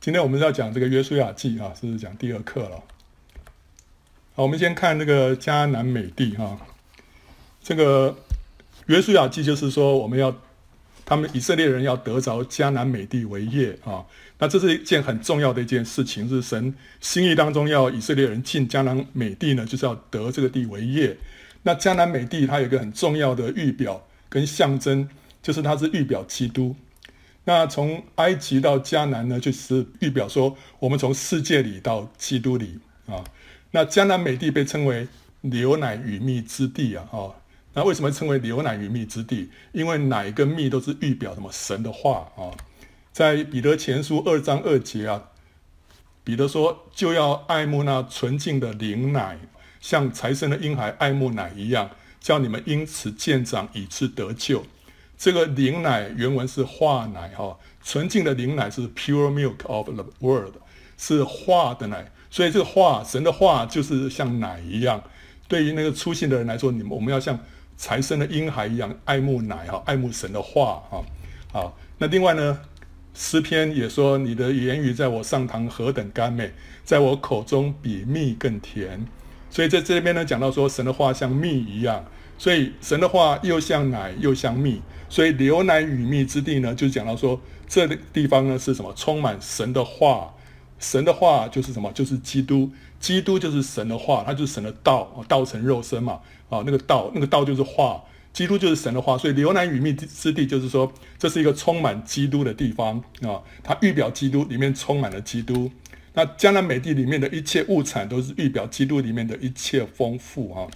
今天我们要讲这个约书亚记啊，是讲第二课了。好，我们先看那个迦南美地哈，这个约书亚记就是说我们要他们以色列人要得着迦南美地为业啊，那这是一件很重要的一件事情，是神心意当中要以色列人进迦南美地呢，就是要得这个地为业。那迦南美地它有一个很重要的预表跟象征，就是它是预表基督。那从埃及到迦南呢，就是预表说我们从世界里到基督里啊。那迦南美地被称为流奶与蜜之地啊。哦，那为什么称为流奶与蜜之地？因为奶跟蜜都是预表什么？神的话啊。在彼得前书二章二节啊，彼得说就要爱慕那纯净的灵奶，像财神的婴孩爱慕奶一样，叫你们因此渐长，以致得救。这个灵奶原文是化奶哈，纯净的灵奶是 pure milk of the world，是化的奶，所以这个化，神的话就是像奶一样。对于那个初信的人来说，你们我们要像才生的婴孩一样爱慕奶哈，爱慕神的话哈。好，那另外呢，诗篇也说，你的言语在我上膛何等甘美，在我口中比蜜更甜。所以在这边呢，讲到说神的话像蜜一样。所以神的话又像奶又像蜜，所以流奶与蜜之地呢，就讲到说这个地方呢是什么？充满神的话，神的话就是什么？就是基督，基督就是神的话，它就是神的道，道成肉身嘛，啊，那个道，那个道就是话，基督就是神的话，所以流奶与蜜之地就是说这是一个充满基督的地方啊，它预表基督里面充满了基督，那江南美地里面的一切物产都是预表基督里面的一切丰富啊。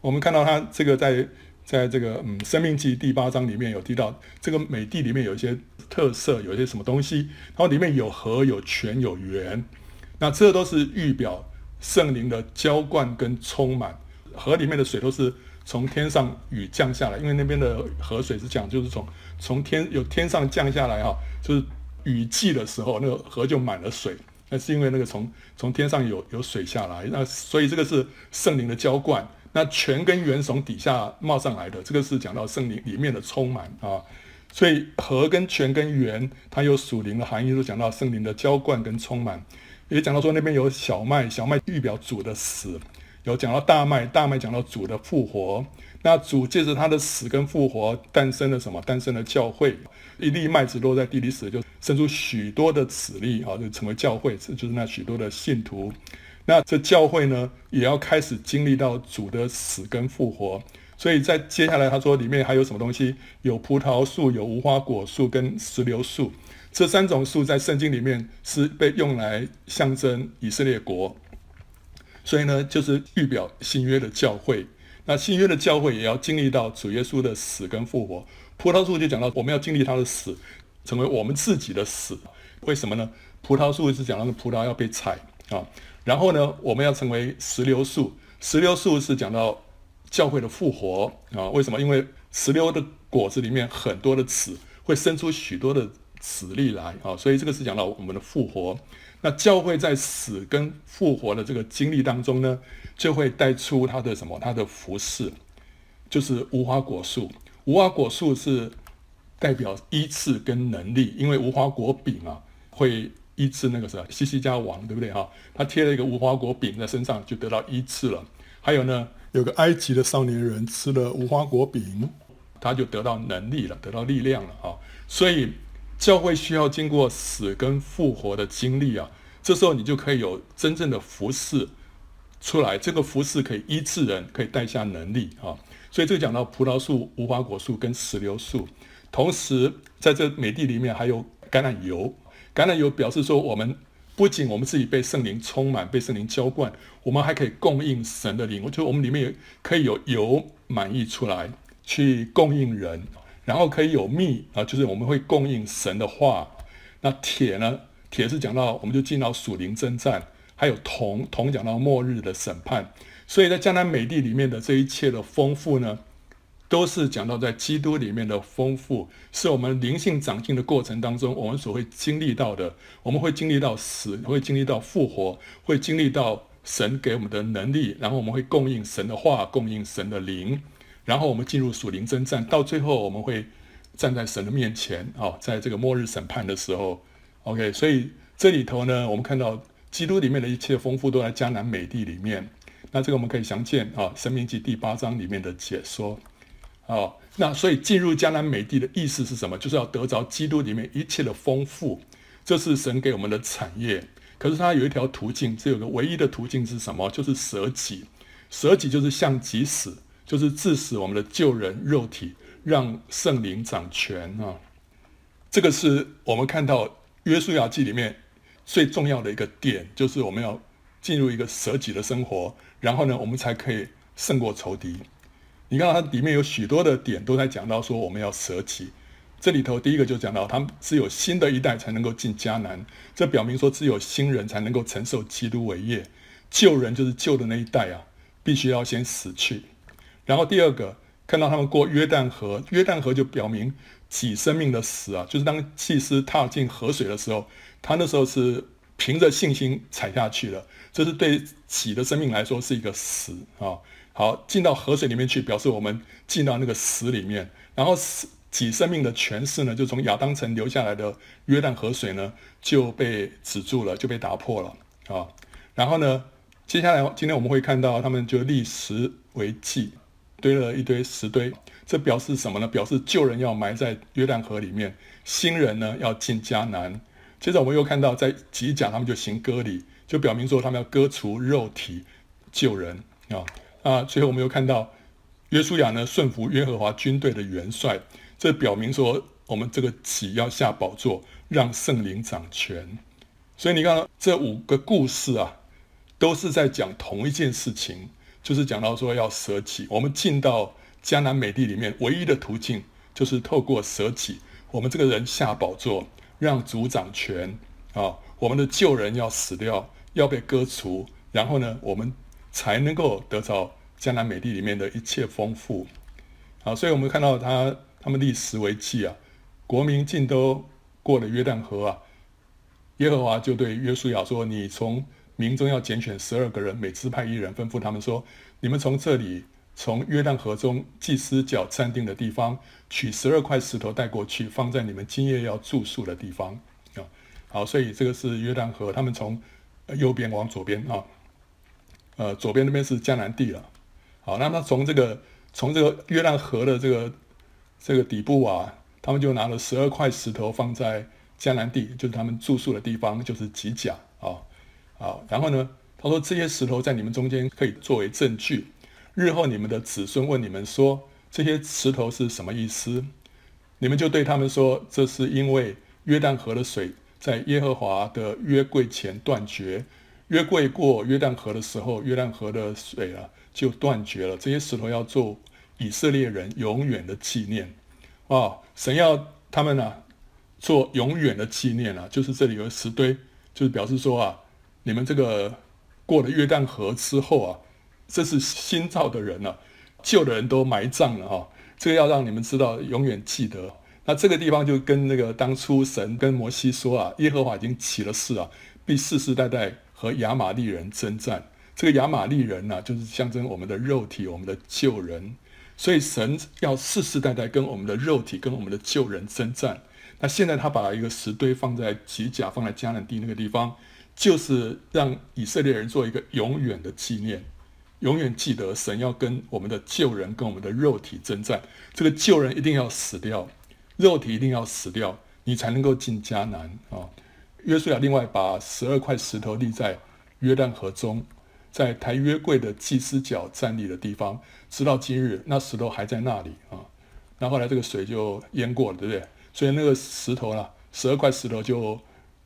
我们看到他这个在在这个嗯《生命记》第八章里面有提到，这个美地里面有一些特色，有一些什么东西，然后里面有河、有泉、有源，那这都是预表圣灵的浇灌跟充满。河里面的水都是从天上雨降下来，因为那边的河水是讲就是从从天有天上降下来哈，就是雨季的时候，那个河就满了水，那是因为那个从从天上有有水下来，那所以这个是圣灵的浇灌。那泉跟源从底下冒上来的，这个是讲到圣灵里面的充满啊，所以河跟泉跟源，它有属灵的含义，是讲到圣灵的浇灌跟充满，也讲到说那边有小麦，小麦预表主的死，有讲到大麦，大麦讲到主的复活，那主借着他的死跟复活诞生了什么？诞生了教会，一粒麦子落在地里死，就生出许多的子粒啊，就成为教会，这就是那许多的信徒。那这教会呢，也要开始经历到主的死跟复活，所以在接下来他说里面还有什么东西？有葡萄树，有无花果树跟石榴树，这三种树在圣经里面是被用来象征以色列国，所以呢，就是预表新约的教会。那新约的教会也要经历到主耶稣的死跟复活。葡萄树就讲到我们要经历他的死，成为我们自己的死。为什么呢？葡萄树是讲到葡萄要被采啊。然后呢，我们要成为石榴树。石榴树是讲到教会的复活啊？为什么？因为石榴的果子里面很多的籽，会生出许多的籽粒来啊，所以这个是讲到我们的复活。那教会在死跟复活的这个经历当中呢，就会带出它的什么？它的服饰，就是无花果树。无花果树是代表医治跟能力，因为无花果饼啊会。医治那个是西西家王，对不对哈？他贴了一个无花果饼在身上，就得到医治了。还有呢，有个埃及的少年人吃了无花果饼，他就得到能力了，得到力量了啊。所以教会需要经过死跟复活的经历啊，这时候你就可以有真正的服事出来。这个服饰可以医治人，可以带下能力啊。所以这个讲到葡萄树、无花果树跟石榴树，同时在这美地里面还有橄榄油。橄榄油表示说，我们不仅我们自己被圣灵充满，被圣灵浇灌，我们还可以供应神的灵。就我们里面可以有油满溢出来，去供应人，然后可以有蜜啊，就是我们会供应神的话。那铁呢？铁是讲到我们就进到属灵征战，还有铜，铜讲到末日的审判。所以在江南美地里面的这一切的丰富呢，都是讲到在基督里面的丰富，是我们灵性长进的过程当中，我们所会经历到的。我们会经历到死，会经历到复活，会经历到神给我们的能力，然后我们会供应神的话，供应神的灵，然后我们进入属灵征战，到最后我们会站在神的面前哦，在这个末日审判的时候，OK。所以这里头呢，我们看到基督里面的一切丰富都在迦南美地里面。那这个我们可以详见啊，《神命记》第八章里面的解说。哦，那所以进入迦南美地的意思是什么？就是要得着基督里面一切的丰富，这是神给我们的产业。可是它有一条途径，只有个唯一的途径是什么？就是舍己。舍己就是向己死，就是致死我们的旧人肉体，让圣灵掌权啊。这个是我们看到约书亚记里面最重要的一个点，就是我们要进入一个舍己的生活，然后呢，我们才可以胜过仇敌。你看它里面有许多的点都在讲到说我们要舍己。这里头第一个就讲到，他们只有新的一代才能够进迦南，这表明说只有新人才能够承受基督伟业，旧人就是旧的那一代啊，必须要先死去。然后第二个看到他们过约旦河，约旦河就表明己生命的死啊，就是当祭司踏进河水的时候，他那时候是凭着信心踩下去的，这是对己的生命来说是一个死啊。好，进到河水里面去，表示我们进到那个死里面。然后死己生命的权势呢，就从亚当城流下来的约旦河水呢，就被止住了，就被打破了啊。然后呢，接下来今天我们会看到他们就立石为祭，堆了一堆石堆，这表示什么呢？表示旧人要埋在约旦河里面，新人呢要进迦南。接着我们又看到在几甲他们就行割礼，就表明说他们要割除肉体旧人啊。啊，最后我们又看到约书亚呢顺服约和华军队的元帅，这表明说我们这个己要下宝座，让圣灵掌权。所以你看这五个故事啊，都是在讲同一件事情，就是讲到说要舍己。我们进到迦南美地里面，唯一的途径就是透过舍己，我们这个人下宝座，让主掌权啊。我们的旧人要死掉，要被割除，然后呢，我们。才能够得到江南美地里面的一切丰富，好，所以我们看到他他们立石为记啊，国民尽都过了约旦河啊，耶和华就对约书亚说：“你从民中要拣选十二个人，每支派一人，吩咐他们说：你们从这里从约旦河中祭司脚站定的地方取十二块石头带过去，放在你们今夜要住宿的地方啊。好，所以这个是约旦河，他们从右边往左边啊。”呃，左边那边是迦南地了。好，那么从这个从这个约旦河的这个这个底部啊，他们就拿了十二块石头放在迦南地，就是他们住宿的地方，就是吉甲啊。啊，然后呢，他说这些石头在你们中间可以作为证据，日后你们的子孙问你们说这些石头是什么意思，你们就对他们说，这是因为约旦河的水在耶和华的约柜前断绝。约柜过约旦河的时候，约旦河的水啊就断绝了。这些石头要做以色列人永远的纪念啊！神要他们呢、啊、做永远的纪念啊，就是这里有石堆，就是表示说啊，你们这个过了约旦河之后啊，这是新造的人了、啊，旧的人都埋葬了哈、啊。这个要让你们知道，永远记得。那这个地方就跟那个当初神跟摩西说啊，耶和华已经起了誓啊，必世世代代。和亚玛力人征战，这个亚玛利人呢、就是象征我们的肉体，我们的旧人。所以神要世世代代跟我们的肉体、跟我们的旧人征战。那现在他把一个石堆放在吉甲，放在迦南地那个地方，就是让以色列人做一个永远的纪念，永远记得神要跟我们的旧人、跟我们的肉体征战。这个旧人一定要死掉，肉体一定要死掉，你才能够进迦南啊。约书亚另外把十二块石头立在约旦河中，在抬约柜的祭司脚站立的地方，直到今日，那石头还在那里啊。那后，后来这个水就淹过了，对不对？所以那个石头呢，十二块石头就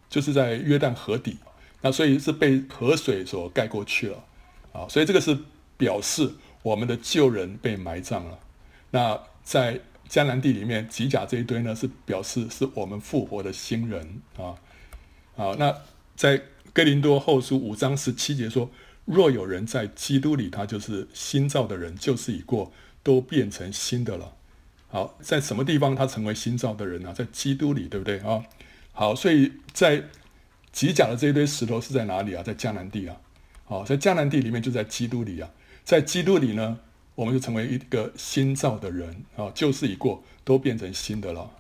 就是在约旦河底，那所以是被河水所盖过去了啊。所以这个是表示我们的旧人被埋葬了。那在迦南地里面，吉甲这一堆呢，是表示是我们复活的新人啊。好，那在哥林多后书五章十七节说：“若有人在基督里，他就是新造的人，旧事已过，都变成新的了。”好，在什么地方他成为新造的人呢？在基督里，对不对啊？好，所以在吉甲的这一堆石头是在哪里啊？在迦南地啊。好，在迦南地里面就在基督里啊。在基督里呢，我们就成为一个新造的人啊，旧事已过，都变成新的了。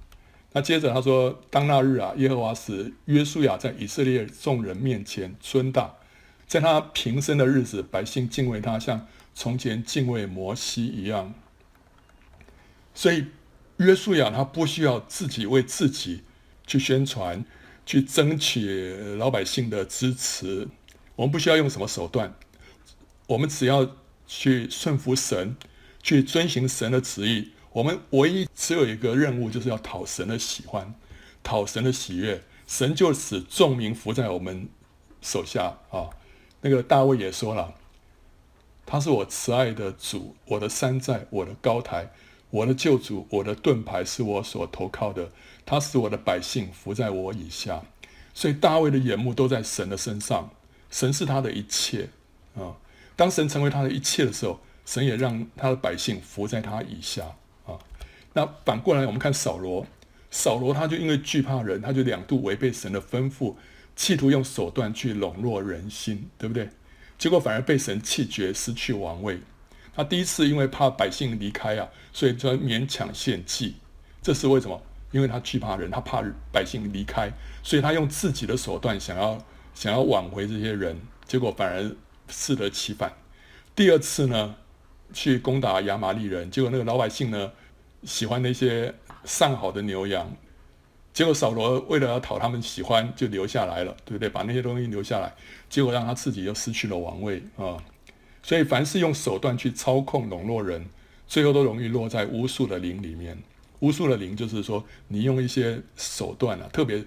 那接着他说：“当那日啊，耶和华使约书亚在以色列众人面前尊大，在他平生的日子，百姓敬畏他，像从前敬畏摩西一样。所以约书亚他不需要自己为自己去宣传，去争取老百姓的支持。我们不需要用什么手段，我们只要去顺服神，去遵行神的旨意。”我们唯一只有一个任务，就是要讨神的喜欢，讨神的喜悦，神就使众民服在我们手下啊。那个大卫也说了，他是我慈爱的主，我的山寨，我的高台，我的救主，我的盾牌，是我所投靠的。他使我的百姓服在我以下，所以大卫的眼目都在神的身上，神是他的一切啊。当神成为他的一切的时候，神也让他的百姓服在他以下啊。那反过来，我们看扫罗，扫罗他就因为惧怕人，他就两度违背神的吩咐，企图用手段去笼络人心，对不对？结果反而被神弃绝，失去王位。他第一次因为怕百姓离开啊，所以就勉强献祭。这是为什么？因为他惧怕人，他怕百姓离开，所以他用自己的手段想要想要挽回这些人，结果反而适得其反。第二次呢，去攻打亚玛力人，结果那个老百姓呢，喜欢那些上好的牛羊，结果扫罗为了要讨他们喜欢，就留下来了，对不对？把那些东西留下来，结果让他自己又失去了王位啊！所以凡是用手段去操控、笼络人，最后都容易落在巫术的灵里面。巫术的灵就是说，你用一些手段啊，特别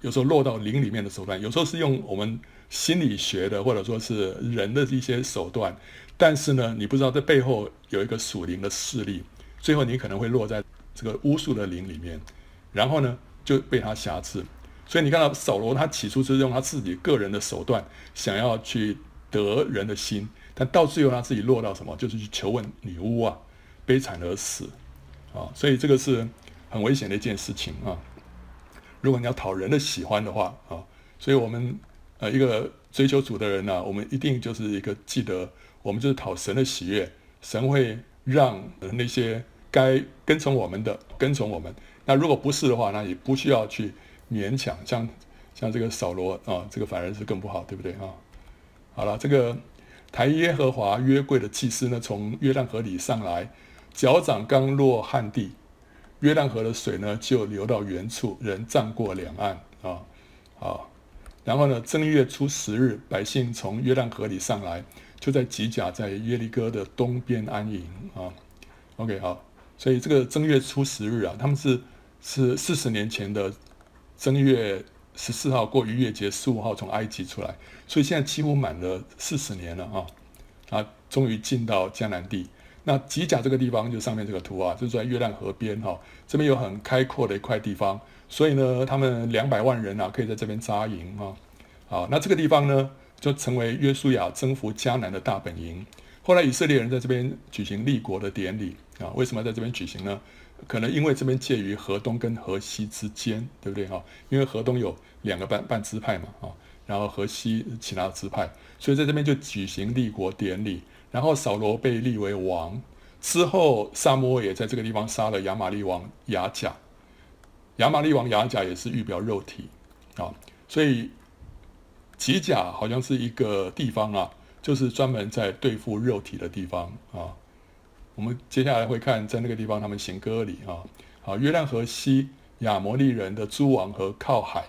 有时候落到灵里面的手段，有时候是用我们心理学的，或者说是人的一些手段，但是呢，你不知道这背后有一个属灵的势力。最后你可能会落在这个巫术的灵里面，然后呢就被他挟制。所以你看到扫罗，他起初是用他自己个人的手段想要去得人的心，但到最后他自己落到什么？就是去求问女巫啊，悲惨而死啊！所以这个是很危险的一件事情啊。如果你要讨人的喜欢的话啊，所以我们呃一个追求主的人呢、我们一定就是一个记得，我们就是讨神的喜悦，神会让那些。该跟从我们的，跟从我们。那如果不是的话，那也不需要去勉强。像像这个扫罗啊，这个反而是更不好，对不对啊？好了，这个抬耶和华约柜的祭司呢，从约旦河里上来，脚掌刚落旱地，约旦河的水呢就流到原处，人站过两岸啊。好，然后呢，正月初十日，百姓从约旦河里上来，就在吉甲，在耶利哥的东边安营啊。OK，好。所以这个正月初十日啊，他们是是四十年前的正月十四号过逾越节，十五号从埃及出来，所以现在几乎满了四十年了啊，啊，终于进到迦南地。那吉甲这个地方就上面这个图啊，就是在月亮河边哈，这边有很开阔的一块地方，所以呢，他们两百万人啊可以在这边扎营啊。好，那这个地方呢就成为约书亚征服迦南的大本营。后来以色列人在这边举行立国的典礼。啊，为什么在这边举行呢？可能因为这边介于河东跟河西之间，对不对哈？因为河东有两个半半支派嘛，啊，然后河西其他支派，所以在这边就举行立国典礼。然后扫罗被立为王之后，撒母耳也在这个地方杀了亚玛利王亚甲。亚玛利王亚甲也是预表肉体啊，所以吉甲好像是一个地方啊，就是专门在对付肉体的地方啊。我们接下来会看，在那个地方他们行割礼啊，好，约旦河西亚摩利人的诸王和靠海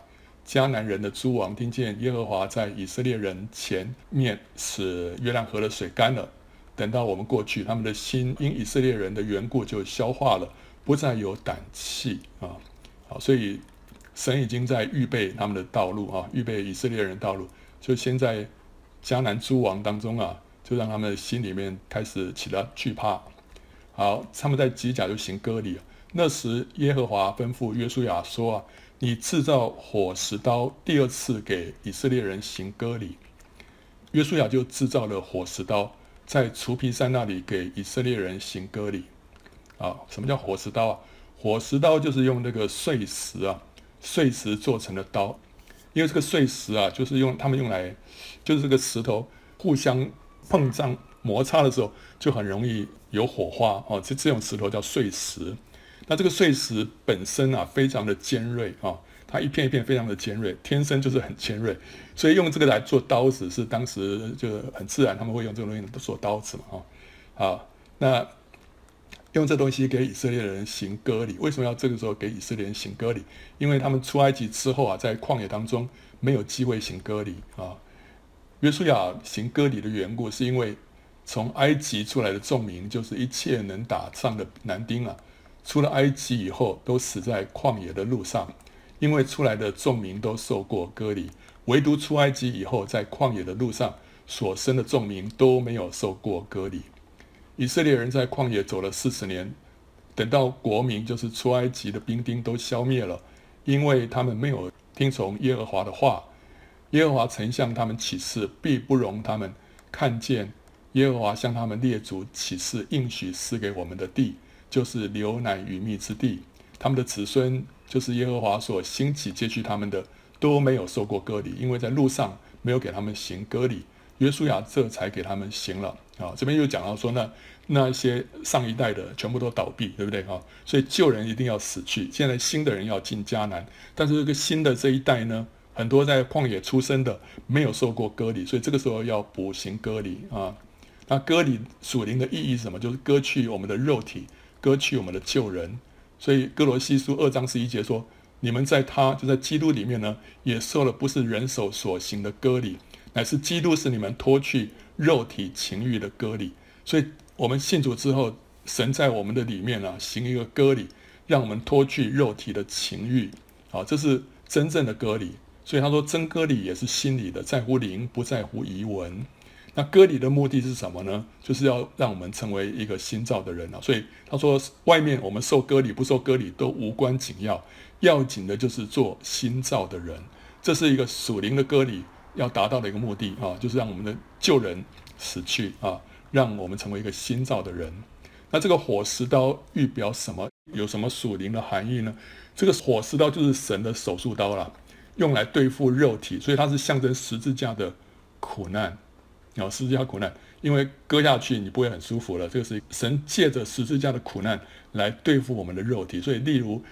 迦南人的诸王听见耶和华在以色列人前面使约旦河的水干了，等到我们过去，他们的心因以色列人的缘故就消化了，不再有胆气啊，好，所以神已经在预备他们的道路啊，预备以色列人道路，就先在迦南诸王当中啊，就让他们心里面开始起了惧怕。好，他们在吉甲就行割礼。那时耶和华吩咐约书亚说：“啊，你制造火石刀，第二次给以色列人行割礼。”约书亚就制造了火石刀，在除皮山那里给以色列人行割礼。啊，什么叫火石刀啊？火石刀就是用那个碎石啊，碎石做成的刀。因为这个碎石啊，就是用他们用来，就是这个石头互相碰撞摩擦的时候，就很容易。有火花哦，这这种石头叫碎石。那这个碎石本身啊，非常的尖锐啊，它一片一片非常的尖锐，天生就是很尖锐，所以用这个来做刀子是当时就很自然，他们会用这个东西做刀子嘛，啊，好，那用这东西给以色列人行割礼，为什么要这个时候给以色列人行割礼？因为他们出埃及之后啊，在旷野当中没有机会行割礼啊。约书亚行割礼的缘故，是因为从埃及出来的众民，就是一切能打仗的男丁啊。出了埃及以后，都死在旷野的路上，因为出来的众民都受过割礼，唯独出埃及以后，在旷野的路上所生的众民都没有受过割礼。以色列人在旷野走了四十年，等到国民就是出埃及的兵丁都消灭了，因为他们没有听从耶和华的话。耶和华曾向他们起誓，必不容他们看见耶和华向他们列祖起誓应许赐给我们的地。就是流奶与蜜之地，他们的子孙就是耶和华所兴起接续他们的，都没有受过割礼，因为在路上没有给他们行割礼，约书亚这才给他们行了啊。这边又讲到说，那那些上一代的全部都倒闭，对不对啊？所以旧人一定要死去，现在新的人要进迦南，但是这个新的这一代呢，很多在旷野出生的没有受过割礼，所以这个时候要补行割礼啊。那割礼属灵的意义是什么？就是割去我们的肉体。割去我们的旧人，所以哥罗西书二章十一节说：“你们在他就在基督里面呢，也受了不是人手所行的割礼，乃是基督使你们脱去肉体情欲的割礼。”所以，我们信主之后，神在我们的里面啊，行一个割礼，让我们脱去肉体的情欲。啊，这是真正的割礼。所以他说，真割礼也是心里的，在乎灵，不在乎仪文。那割礼的目的是什么呢？就是要让我们成为一个新造的人啊。所以他说，外面我们受割礼不受割礼都无关紧要，要紧的就是做新造的人。这是一个属灵的割礼要达到的一个目的啊，就是让我们的旧人死去啊，让我们成为一个新造的人。那这个火石刀预表什么？有什么属灵的含义呢？这个火石刀就是神的手术刀了，用来对付肉体，所以它是象征十字架的苦难。啊，十字架苦难，因为割下去你不会很舒服了。这个是神借着十字架的苦难来对付我们的肉体。所以，例如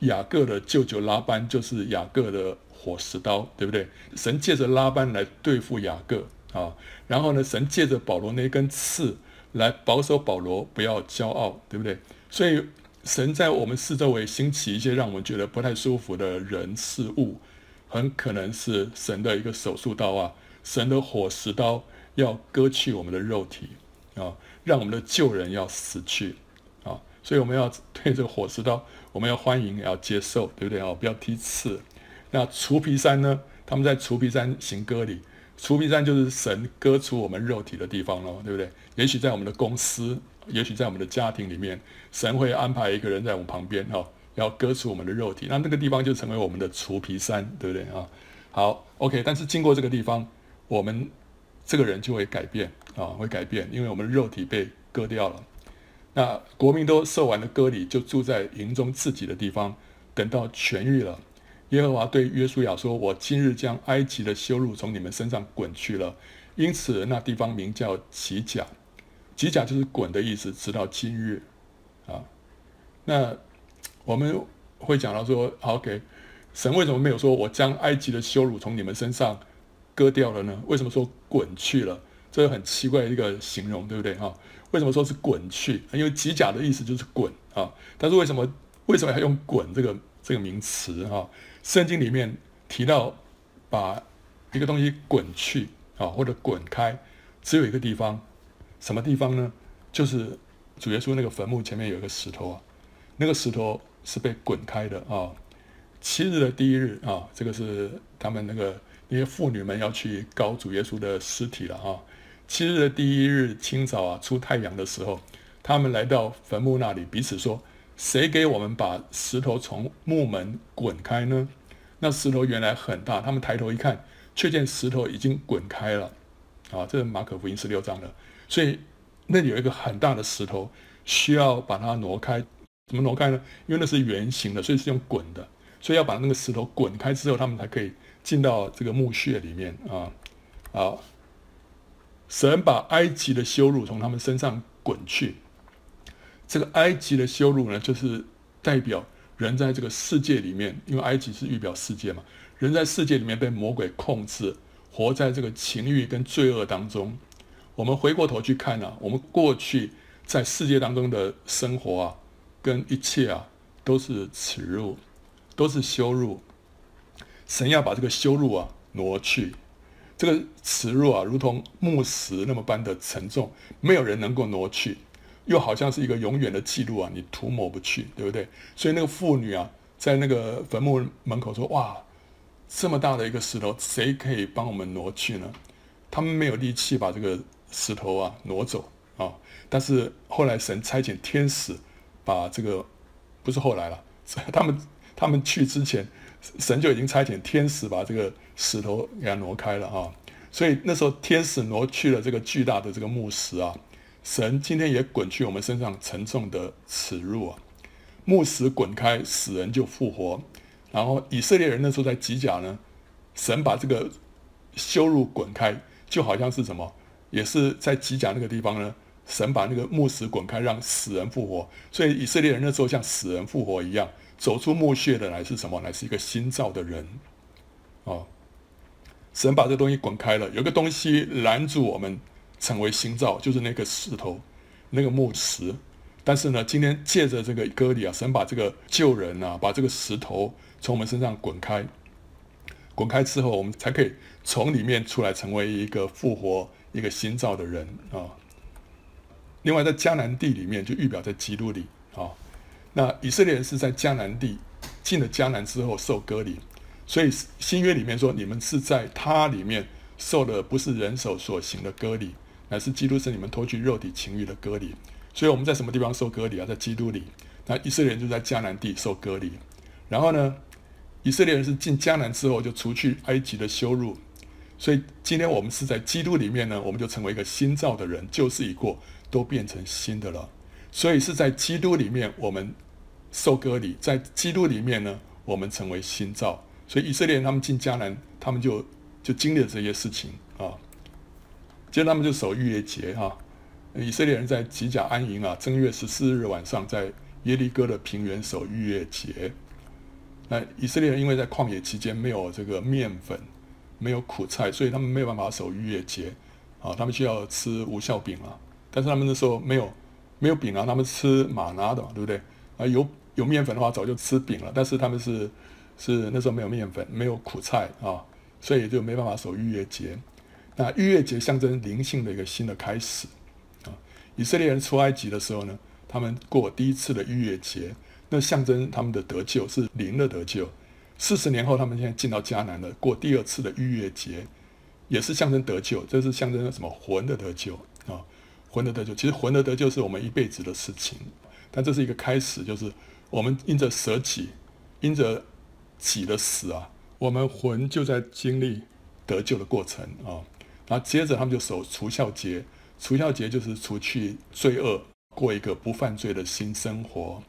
雅各的舅舅拉班就是雅各的火石刀，对不对？神借着拉班来对付雅各啊。然后呢，神借着保罗那根刺来保守保罗不要骄傲，对不对？所以，神在我们四周围兴起一些让我们觉得不太舒服的人事物，很可能是神的一个手术刀啊，神的火石刀。要割去我们的肉体啊，让我们的旧人要死去啊，所以我们要对这个火石刀，我们要欢迎，要接受，对不对啊？不要踢刺。那除皮山呢？他们在除皮山行割礼，除皮山就是神割除我们肉体的地方喽，对不对？也许在我们的公司，也许在我们的家庭里面，神会安排一个人在我们旁边哈，要割除我们的肉体，那那个地方就成为我们的除皮山，对不对啊？好，OK，但是经过这个地方，我们。这个人就会改变啊，会改变，因为我们的肉体被割掉了。那国民都受完了割礼，就住在营中自己的地方，等到痊愈了。耶和华对约书亚说：“我今日将埃及的羞辱从你们身上滚去了。”因此，那地方名叫吉甲。吉甲就是滚的意思，直到今日啊。那我们会讲到说，OK，神为什么没有说我将埃及的羞辱从你们身上割掉了呢？为什么说滚去了？这个很奇怪的一个形容，对不对哈？为什么说是滚去？因为吉甲的意思就是滚啊。但是为什么为什么要用滚这个这个名词哈？圣经里面提到把一个东西滚去啊，或者滚开，只有一个地方，什么地方呢？就是主耶稣那个坟墓前面有一个石头啊，那个石头是被滚开的啊。七日的第一日啊，这个是他们那个。那些妇女们要去膏主耶稣的尸体了啊！七日的第一日清早啊，出太阳的时候，他们来到坟墓那里，彼此说：“谁给我们把石头从墓门滚开呢？”那石头原来很大，他们抬头一看，却见石头已经滚开了。啊，这是马可福音十六章的。所以那里有一个很大的石头，需要把它挪开。怎么挪开呢？因为那是圆形的，所以是用滚的。所以要把那个石头滚开之后，他们才可以。进到这个墓穴里面啊，啊，神把埃及的羞辱从他们身上滚去。这个埃及的羞辱呢，就是代表人在这个世界里面，因为埃及是预表世界嘛，人在世界里面被魔鬼控制，活在这个情欲跟罪恶当中。我们回过头去看啊，我们过去在世界当中的生活啊，跟一切啊，都是耻辱，都是羞辱。神要把这个羞辱啊挪去，这个耻辱啊，如同木石那么般的沉重，没有人能够挪去，又好像是一个永远的记录啊，你涂抹不去，对不对？所以那个妇女啊，在那个坟墓门口说：“哇，这么大的一个石头，谁可以帮我们挪去呢？”他们没有力气把这个石头啊挪走啊，但是后来神差遣天使把这个，不是后来了，他们他们去之前。神就已经差遣天使把这个石头给它挪开了哈，所以那时候天使挪去了这个巨大的这个木石啊，神今天也滚去我们身上沉重的耻辱啊，木石滚开，死人就复活，然后以色列人那时候在吉甲呢，神把这个羞辱滚开，就好像是什么，也是在吉甲那个地方呢，神把那个木石滚开，让死人复活，所以以色列人那时候像死人复活一样。走出墓穴的乃是什么？乃是一个新造的人，哦，神把这东西滚开了，有个东西拦住我们成为新造，就是那个石头，那个墓石。但是呢，今天借着这个割礼啊，神把这个旧人啊，把这个石头从我们身上滚开，滚开之后，我们才可以从里面出来，成为一个复活、一个新造的人啊。另外，在迦南地里面，就预表在基督里啊。那以色列人是在迦南地进了迦南之后受割礼，所以新约里面说，你们是在他里面受的不是人手所行的割礼，乃是基督是你们脱去肉体情欲的割礼。所以我们在什么地方受割礼啊？在基督里。那以色列人就在迦南地受割礼。然后呢，以色列人是进迦南之后就除去埃及的羞辱。所以今天我们是在基督里面呢，我们就成为一个新造的人，旧事已过，都变成新的了。所以是在基督里面我们。收割礼，在基督里面呢，我们成为新造。所以以色列人他们进迦南，他们就就经历了这些事情啊。接着他们就守逾越节哈。以色列人在吉甲安营啊，正月十四日晚上在耶利哥的平原守逾越节。那以色列人因为在旷野期间没有这个面粉，没有苦菜，所以他们没有办法守逾越节啊。他们需要吃无酵饼啊，但是他们那时候没有没有饼啊，他们吃玛拿的，对不对？啊有。有面粉的话，早就吃饼了。但是他们是是那时候没有面粉，没有苦菜啊，所以就没办法守逾越节。那逾越节象征灵性的一个新的开始啊。以色列人出埃及的时候呢，他们过第一次的逾越节，那象征他们的得救是灵的得救。四十年后，他们现在进到迦南了，过第二次的逾越节，也是象征得救。这是象征什么？魂的得救啊，魂的得救。其实魂的得救是我们一辈子的事情，但这是一个开始，就是。我们因着舍己，因着己的死啊，我们魂就在经历得救的过程啊。然后接着他们就守除孝节，除孝节就是除去罪恶，过一个不犯罪的新生活。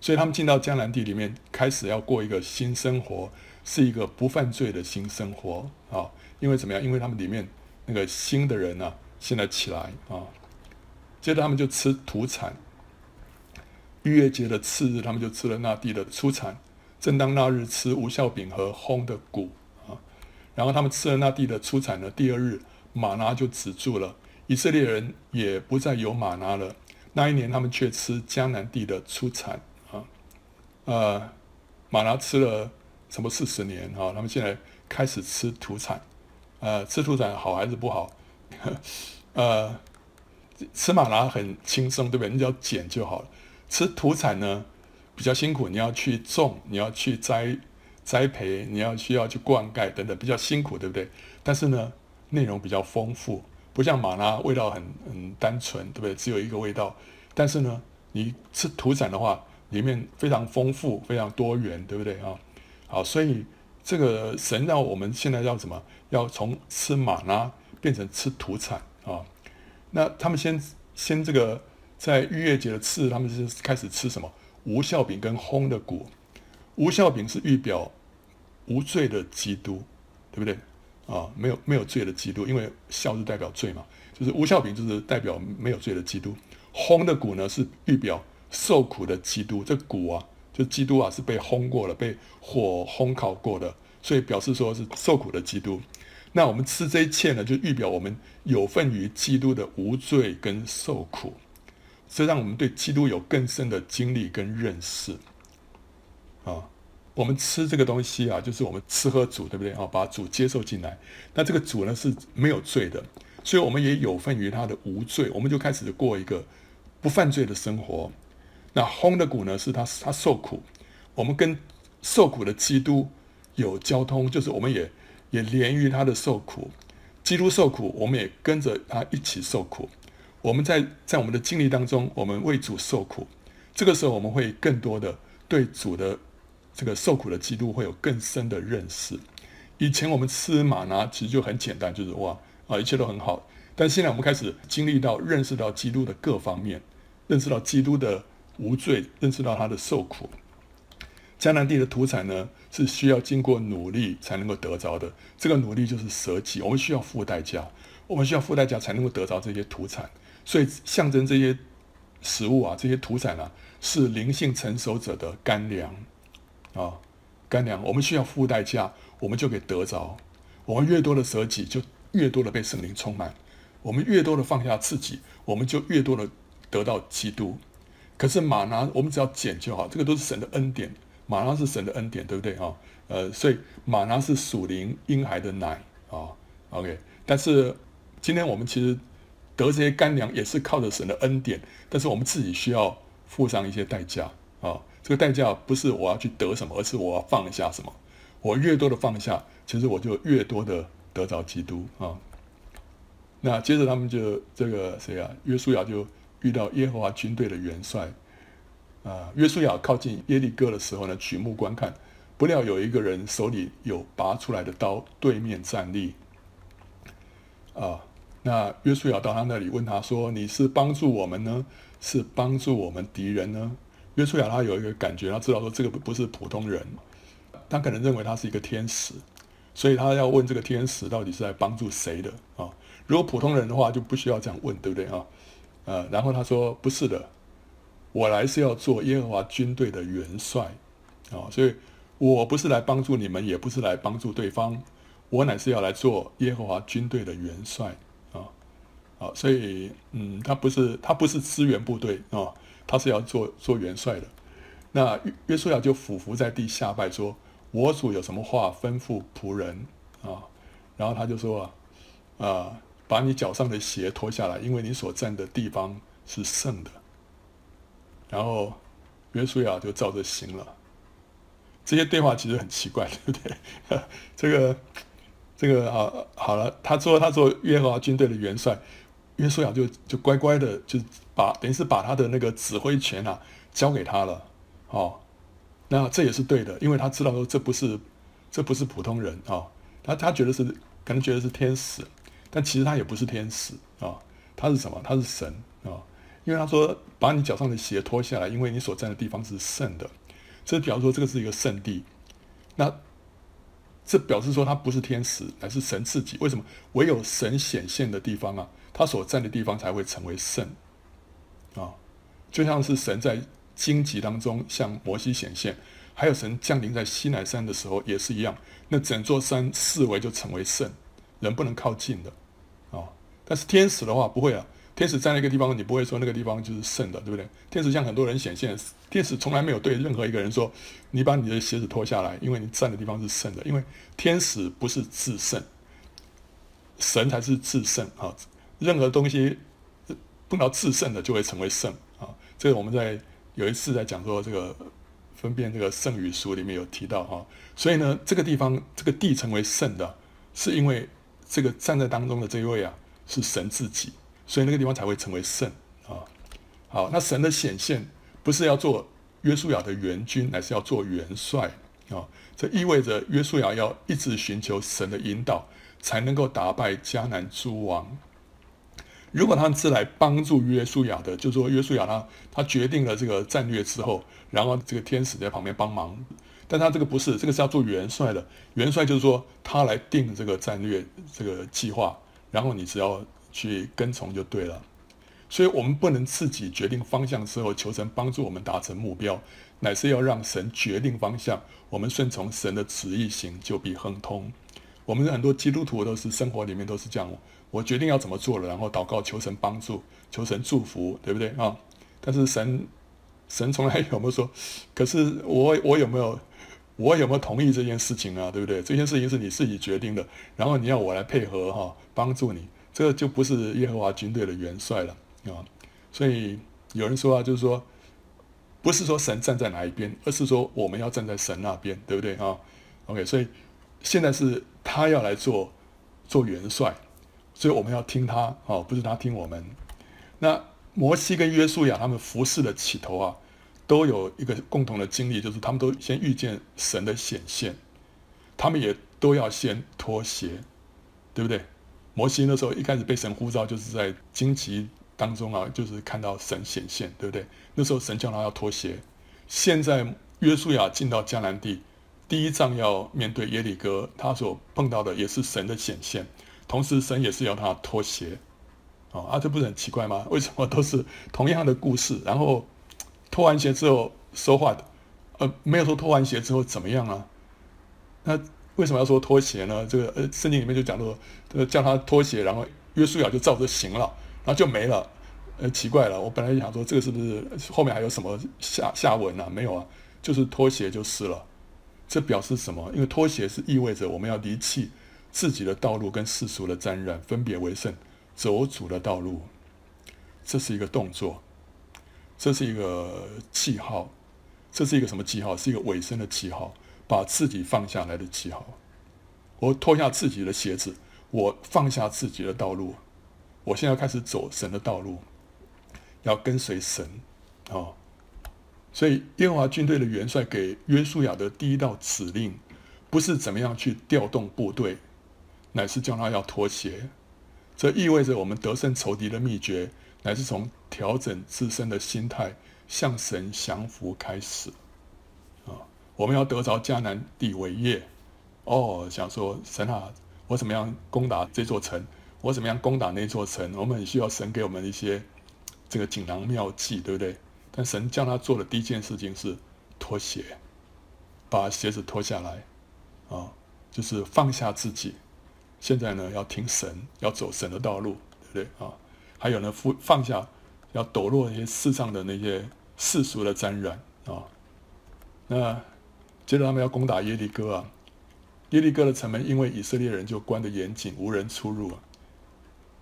所以他们进到迦南地里面，开始要过一个新生活，是一个不犯罪的新生活啊。因为怎么样？因为他们里面那个新的人呢、啊，现在起来啊。接着他们就吃土产。逾越节的次日，他们就吃了那地的出产。正当那日吃无酵饼和烘的谷啊，然后他们吃了那地的出产的第二日，玛拿就止住了。以色列人也不再有玛拿了。那一年，他们却吃迦南地的出产啊。呃，玛拿吃了什么四十年啊？他们现在开始吃土产。呃，吃土产好还是不好？呃，吃玛拿很轻松，对不对？你只要捡就好了。吃土产呢，比较辛苦，你要去种，你要去栽栽培，你要需要去灌溉等等，比较辛苦，对不对？但是呢，内容比较丰富，不像马拉味道很很单纯，对不对？只有一个味道。但是呢，你吃土产的话，里面非常丰富，非常多元，对不对啊？好，所以这个神让我们现在要什么？要从吃马拉变成吃土产啊？那他们先先这个。在逾越节的次日，他们是开始吃什么？无酵饼跟烘的谷。无酵饼是预表无罪的基督，对不对？啊，没有没有罪的基督，因为酵是代表罪嘛，就是无酵饼就是代表没有罪的基督。烘的谷呢是预表受苦的基督，这谷啊就基督啊是被烘过了，被火烘烤过的，所以表示说是受苦的基督。那我们吃这一切呢，就预表我们有份于基督的无罪跟受苦，这让我们对基督有更深的经历跟认识啊。我们吃这个东西啊，就是我们吃喝主，对不对啊？把主接受进来，那这个主呢是没有罪的，所以我们也有份于他的无罪，我们就开始过一个不犯罪的生活。那轰的谷呢，是他他受苦，我们跟受苦的基督有交通，就是我们也也连于他的受苦。基督受苦，我们也跟着他一起受苦。我们在在我们的经历当中，我们为主受苦，这个时候我们会更多的对主的。这个受苦的基督会有更深的认识。以前我们吃吗哪其实就很简单，就是哇啊，一切都很好。但现在我们开始经历到、认识到基督的各方面，认识到基督的无罪，认识到他的受苦。迦南地的土产呢，是需要经过努力才能够得着的。这个努力就是舍己，我们需要付代价，我们需要付代价才能够得着这些土产。所以象征这些食物啊，这些土产啊，是灵性成熟者的干粮。啊，干粮，我们需要付代价，我们就可以得着。我们越多的舍己，就越多的被圣灵充满；我们越多的放下自己，我们就越多的得到基督。可是吗哪，我们只要捡就好，这个都是神的恩典。吗哪是神的恩典，对不对啊？呃，所以吗哪是属灵婴孩的奶啊。OK，但是今天我们其实得这些干粮，也是靠着神的恩典，但是我们自己需要付上一些代价啊。这个代价不是我要去得什么，而是我要放下什么。我越多的放下，其实我就越多的得着基督啊。那接着他们就这个谁啊？约书亚就遇到耶和华军队的元帅啊。约书亚靠近耶利哥的时候呢，举目观看，不料有一个人手里有拔出来的刀，对面站立啊。那约书亚到他那里问他说：“你是帮助我们呢，是帮助我们敌人呢？”约书亚他有一个感觉，他知道说这个不是普通人，他可能认为他是一个天使，所以他要问这个天使到底是在帮助谁的啊？如果普通人的话就不需要这样问，对不对啊？呃，然后他说不是的，我来是要做耶和华军队的元帅啊，所以我不是来帮助你们，也不是来帮助对方，我乃是要来做耶和华军队的元帅啊，所以嗯，他不是他不是支援部队啊。他是要做做元帅的，那约书亚就俯伏在地下拜说：“我主有什么话吩咐仆人啊？”然后他就说：“啊，啊，把你脚上的鞋脱下来，因为你所站的地方是圣的。”然后约书亚就照着行了。这些对话其实很奇怪，对不对？这个这个啊，好了，他说他做耶和华军队的元帅。约书亚就就乖乖的就把等于是把他的那个指挥权啊交给他了，哦，那这也是对的，因为他知道说这不是这不是普通人啊，哦，他他觉得是可能觉得是天使，但其实他也不是天使啊，哦，他是什么？他是神啊，哦，因为他说把你脚上的鞋脱下来，因为你所站的地方是圣的，这表示说这个是一个圣地，那这表示说他不是天使，乃是神自己。为什么？唯有神显现的地方啊。他所站的地方才会成为圣，啊，就像是神在荆棘当中向摩西显现，还有神降临在西乃山的时候也是一样。那整座山四围就成为圣，人不能靠近的，啊。但是天使的话不会啊，天使在那个地方，你不会说那个地方就是圣的，对不对？天使向很多人显现，天使从来没有对任何一个人说，你把你的鞋子脱下来，因为你站的地方是圣的。因为天使不是至圣，神才是至圣啊。任何东西碰到至圣的就会成为圣啊！这个我们在有一次在讲说这个分辨这个圣与俗里面有提到哈，所以呢，这个地方这个地成为圣的，是因为这个站在当中的这一位啊是神自己，所以那个地方才会成为圣啊。好，那神的显现不是要做约书亚的元军，乃是要做元帅啊！这意味着约书亚要一直寻求神的引导，才能够打败迦南诸王。如果他们是来帮助约书亚的，就是说约书亚他他决定了这个战略之后，然后这个天使在旁边帮忙，但他这个不是，这个是要做元帅的。元帅就是说他来定这个战略这个计划，然后你只要去跟从就对了。所以我们不能自己决定方向之后求神帮助我们达成目标，乃是要让神决定方向，我们顺从神的旨意行，就必亨通。我们很多基督徒都是生活里面都是这样，我决定要怎么做了，然后祷告求神帮助，求神祝福，对不对啊？但是神神从来有没有说？可是我我有没有我有没有同意这件事情啊？对不对？这件事情是你自己决定的，然后你要我来配合哈，帮助你，这个就不是耶和华军队的元帅了啊！所以有人说啊，就是说，不是说神站在哪一边，而是说我们要站在神那边，对不对啊？OK，所以现在是。他要来做做元帅，所以我们要听他哦，不是他听我们。那摩西跟约书亚他们服侍的起头啊，都有一个共同的经历，就是他们都先遇见神的显现，他们也都要先脱鞋，对不对？摩西那时候一开始被神呼召，就是在荆棘当中啊，就是看到神显现，对不对？那时候神叫他要脱鞋。现在约书亚进到迦南地。第一仗要面对耶利哥，他所碰到的也是神的显现，同时神也是要他脱鞋，啊，这不是很奇怪吗？为什么都是同样的故事？然后脱完鞋之后说话，呃，没有说脱完鞋之后怎么样啊？那为什么要说脱鞋呢？这个呃，圣经里面就讲说，呃，叫他脱鞋，然后约书亚就照着行了，然后就没了，呃，奇怪了，我本来想说这个是不是后面还有什么下下文啊？没有啊，就是脱鞋就是了。这表示什么？因为脱鞋是意味着我们要离弃自己的道路跟世俗的沾染，分别为圣，走主的道路。这是一个动作，这是一个记号，这是一个什么记号？是一个尾声的记号，把自己放下来的记号。我脱下自己的鞋子，我放下自己的道路，我现在开始走神的道路，要跟随神啊。所以，耶和华军队的元帅给约书亚的第一道指令，不是怎么样去调动部队，乃是叫他要脱鞋。这意味着我们得胜仇敌的秘诀，乃是从调整自身的心态，向神降服开始。啊，我们要得着迦南地为业。哦，想说神啊，我怎么样攻打这座城？我怎么样攻打那座城？我们很需要神给我们一些这个锦囊妙计，对不对？但神叫他做的第一件事情是脱鞋，把鞋子脱下来，啊，就是放下自己。现在呢，要听神，要走神的道路，对不对啊？还有呢，放放下，要抖落那些世上的那些世俗的沾染啊。那接着他们要攻打耶利哥啊，耶利哥的城门因为以色列人就关得严谨，无人出入啊。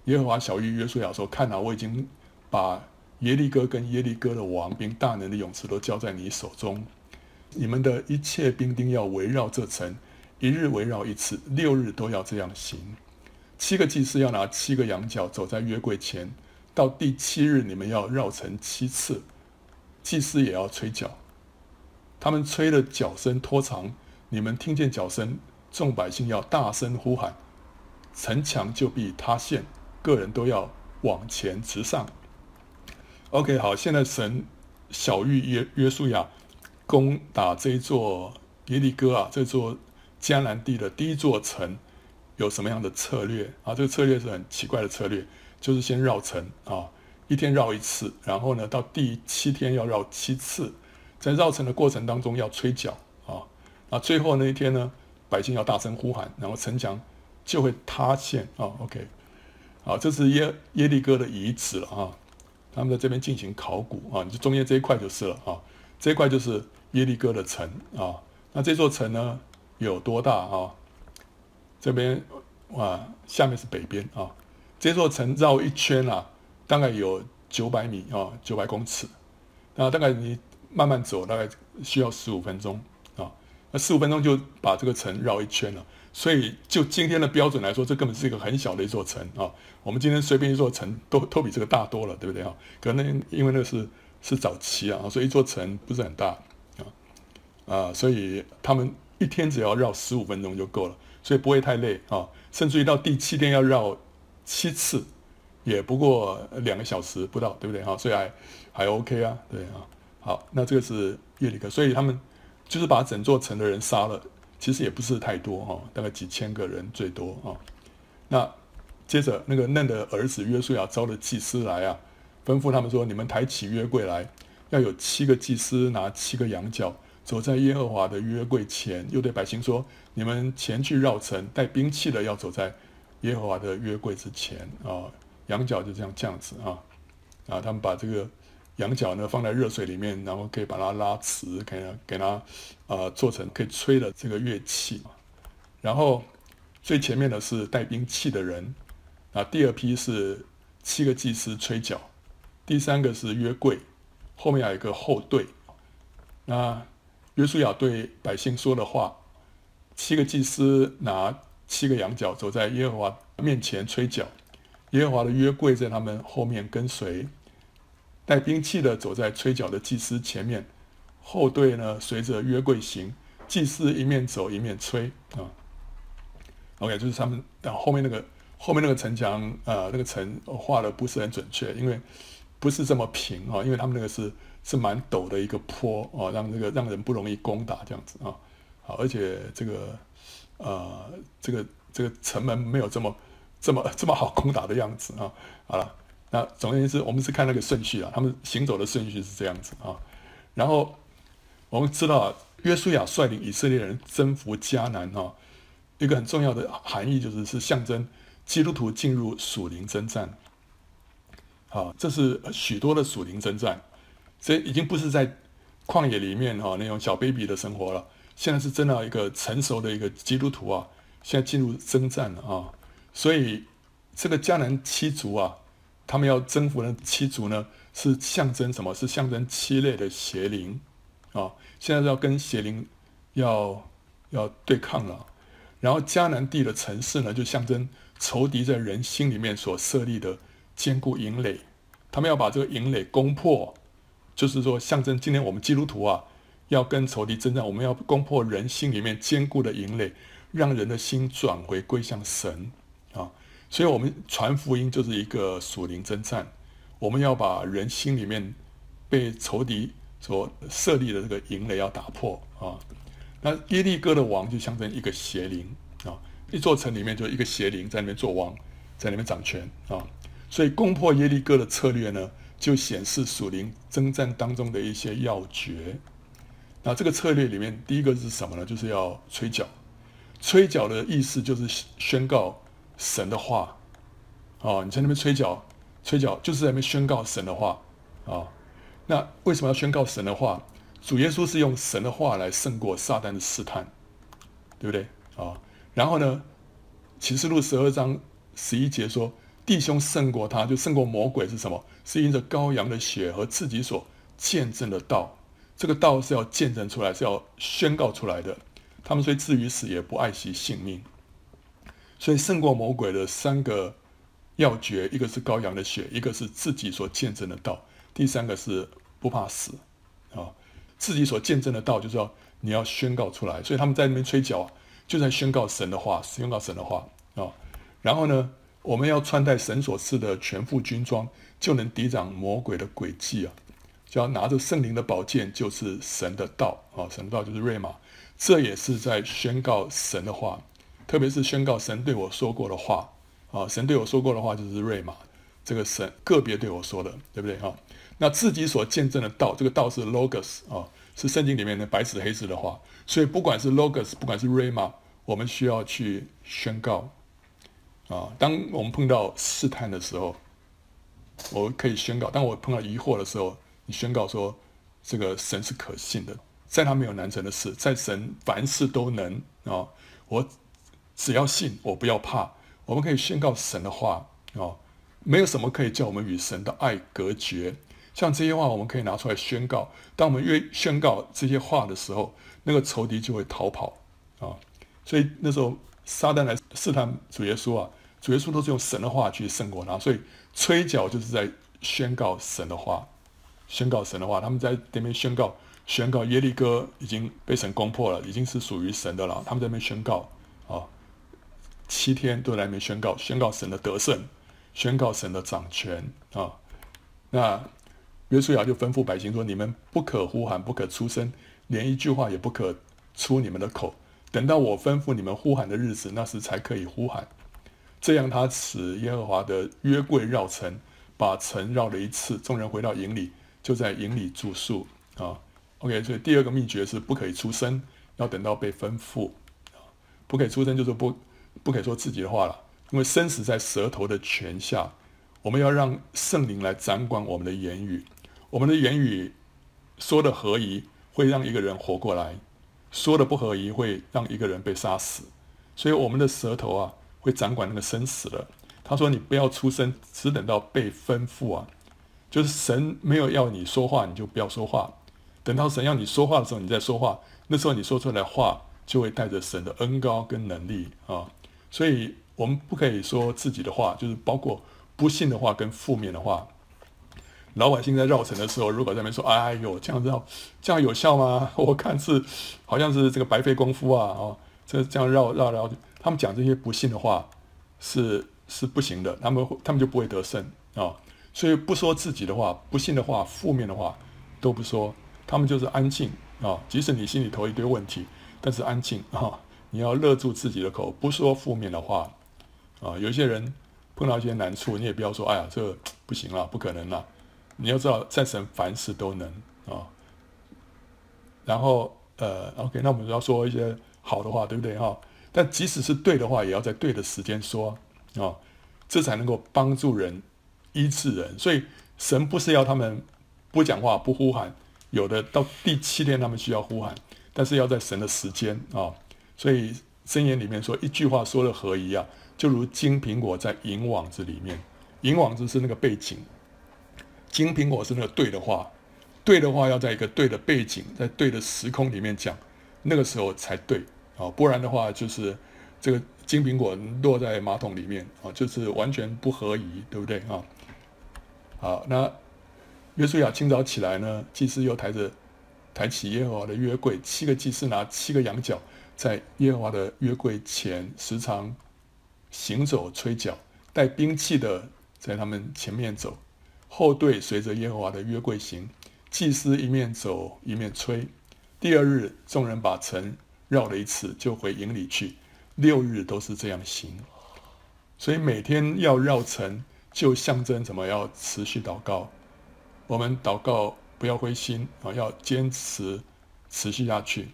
耶和华晓諭约书亚说：“看哪，我已经把。”耶利哥跟耶利哥的王兵大能的勇士都交在你手中，你们的一切兵丁要围绕这城，一日围绕一次，六日都要这样行。七个祭司要拿七个羊角走在约柜前，到第七日你们要绕城七次，祭司也要吹角，他们吹的角声拖长，你们听见角声，众百姓要大声呼喊，城墙就必塌陷，个人都要往前直上。OK，好，现在神小玉约约书亚攻打这座耶利哥啊，这座迦南地的第一座城，有什么样的策略啊？这个策略是很奇怪的策略，就是先绕城啊，一天绕一次，然后呢，到第七天要绕七次，在绕城的过程当中要吹角啊，啊，最后那一天呢，百姓要大声呼喊，然后城墙就会塌陷啊。OK，好，这是耶耶利哥的遗址了啊。他们在这边进行考古啊，你就中间这一块就是了啊，这一块就是耶利哥的城啊。那这座城呢有多大啊？这边哇，下面是北边啊。这座城绕一圈啊，大概有九百米啊，九百公尺。那大概你慢慢走，大概需要十五分钟啊。那十五分钟就把这个城绕一圈了。所以，就今天的标准来说，这根本是一个很小的一座城啊。我们今天随便一座城都都比这个大多了，对不对啊？可能因为那是是早期啊，所以一座城不是很大啊啊，所以他们一天只要绕十五分钟就够了，所以不会太累啊。甚至于到第七天要绕七次，也不过两个小时不到，对不对啊？所以还还 OK 啊，对啊。好，那这个是耶利哥，所以他们就是把整座城的人杀了。其实也不是太多哈，大概几千个人最多啊。那接着那个嫩的儿子约书亚招了祭司来啊，吩咐他们说：“你们抬起约柜来，要有七个祭司拿七个羊角，走在耶和华的约柜前。”又对百姓说：“你们前去绕城，带兵器的要走在耶和华的约柜之前。”啊，羊角就这样这样子啊，啊，他们把这个羊角呢放在热水里面，然后可以把它拉直，给它给它啊做成可以吹的这个乐器。然后最前面的是带兵器的人，啊，第二批是七个祭司吹角。第三个是约柜，后面还有一个后队。那约书亚对百姓说的话：七个祭司拿七个羊角，走在耶和华面前吹角；耶和华的约柜在他们后面跟随，带兵器的走在吹角的祭司前面，后队呢随着约柜行，祭司一面走一面吹啊。OK，就是他们，但后面那个后面那个城墙，呃，那个城画的不是很准确，因为。不是这么平啊，因为他们那个是是蛮陡的一个坡啊，让这个让人不容易攻打这样子啊，好，而且这个呃这个这个城门没有这么这么这么好攻打的样子啊。好了，那总而言之，我们是看那个顺序啊，他们行走的顺序是这样子啊。然后我们知道，约书亚率领以色列人征服迦南啊，一个很重要的含义就是是象征基督徒进入属灵征战。啊，这是许多的属灵征战，这已经不是在旷野里面哈那种小 baby 的生活了。现在是真的一个成熟的一个基督徒啊，现在进入征战了啊。所以这个迦南七族啊，他们要征服的七族呢，是象征什么？是象征七类的邪灵啊。现在要跟邪灵要要对抗了。然后迦南地的城市呢，就象征仇敌在人心里面所设立的。坚固营垒，他们要把这个营垒攻破，就是说象征今天我们基督徒啊，要跟仇敌征战，我们要攻破人心里面坚固的营垒，让人的心转回归向神啊。所以，我们传福音就是一个属灵征战，我们要把人心里面被仇敌所设立的这个营垒要打破啊。那耶利哥的王就象征一个邪灵啊，一座城里面就一个邪灵在那边做王，在那边掌权啊。所以攻破耶利哥的策略呢，就显示属灵征战当中的一些要诀。那这个策略里面，第一个是什么呢？就是要吹角。吹角的意思就是宣告神的话。哦，你在那边吹角，吹角就是在那边宣告神的话。啊，那为什么要宣告神的话？主耶稣是用神的话来胜过撒旦的试探，对不对？啊，然后呢，启示录十二章十一节说。弟兄胜过他，就胜过魔鬼是什么？是因着羔羊的血和自己所见证的道。这个道是要见证出来，是要宣告出来的。他们虽至于死，也不爱惜性命。所以胜过魔鬼的三个要诀，一个是羔羊的血，一个是自己所见证的道，第三个是不怕死啊。自己所见证的道，就是要你要宣告出来。所以他们在那边吹角，就在宣告神的话，宣告神的话啊。然后呢，我们要穿戴神所赐的全副军装，就能抵挡魔鬼的诡计啊！就要拿着圣灵的宝剑，就是神的道啊！神的道就是瑞玛，这也是在宣告神的话，特别是宣告神对我说过的话啊！神对我说过的话就是瑞玛，这个神个别对我说的，对不对哈？那自己所见证的道，这个道是 logos 啊，是圣经里面的白纸黑字的话，所以不管是 logos，不管是瑞玛，我们需要去宣告。啊，当我们碰到试探的时候，我可以宣告；当我碰到疑惑的时候，你宣告说，这个神是可信的，在他没有难成的事，在神凡事都能啊！我只要信，我不要怕。我们可以宣告神的话啊，没有什么可以叫我们与神的爱隔绝。像这些话，我们可以拿出来宣告。当我们越宣告这些话的时候，那个仇敌就会逃跑啊！所以那时候。撒旦来试探主耶稣啊，主耶稣都是用神的话去胜过他，所以吹角就是在宣告神的话，宣告神的话。他们在那边宣告，宣告耶利哥已经被神攻破了，已经是属于神的了。他们在那边宣告啊，七天都在那边宣告，宣告神的得胜，宣告神的掌权啊。那约书亚就吩咐百姓说：“你们不可呼喊，不可出声，连一句话也不可出你们的口。”等到我吩咐你们呼喊的日子，那时才可以呼喊。这样，他使耶和华的约柜绕城，把城绕了一次。众人回到营里，就在营里住宿啊。OK，所以第二个秘诀是不可以出声，要等到被吩咐。不可以出声就是不不可以说自己的话了，因为生死在舌头的权下。我们要让圣灵来掌管我们的言语，我们的言语说的合宜，会让一个人活过来；说的不合宜，会让一个人被杀死。所以我们的舌头啊，会掌管那个生死的。他说：“你不要出声，只等到被吩咐啊，就是神没有要你说话，你就不要说话。等到神要你说话的时候，你再说话。那时候你说出来的话，就会带着神的恩高跟能力啊。所以我们不可以说自己的话，就是包括。”不信的话跟负面的话，老百姓在绕城的时候，如果在那边说：“哎呦，这样绕，这样有效吗？我看是好像是这个白费功夫啊！”哦，这这样绕绕绕，他们讲这些不信的话是是不行的，他们他们就不会得胜啊，所以不说自己的话，不信的话，负面的话都不说，他们就是安静啊，即使你心里头一堆问题，但是安静啊，你要勒住自己的口，不说负面的话啊，有些人。碰到一些难处，你也不要说“哎呀，这不行了，不可能了”。你要知道，在神凡事都能啊、然后，呃，OK，那我们要说一些好的话，对不对哈？但即使是对的话，也要在对的时间说啊、这才能够帮助人、医治人。所以，神不是要他们不讲话、不呼喊，有的到第七天他们需要呼喊，但是要在神的时间啊、所以，箴言里面说一句话说的合宜啊。就如金苹果在银网子里面，银网子是那个背景，金苹果是那个对的话，对的话要在一个对的背景，在对的时空里面讲，那个时候才对啊，不然的话就是这个金苹果落在马桶里面啊，就是完全不合宜，对不对啊？好，那约书亚清早起来呢，祭司又抬着抬起耶和华的约柜，七个祭司拿七个羊角，在耶和华的约柜前时常。行走吹角，带兵器的在他们前面走，后队随着耶和华的约柜行。祭司一面走一面吹。第二日，众人把城绕了一次，就回营里去。六日都是这样行。所以每天要绕城，就象征什么？要持续祷告。我们祷告不要灰心啊，要坚持持续下去。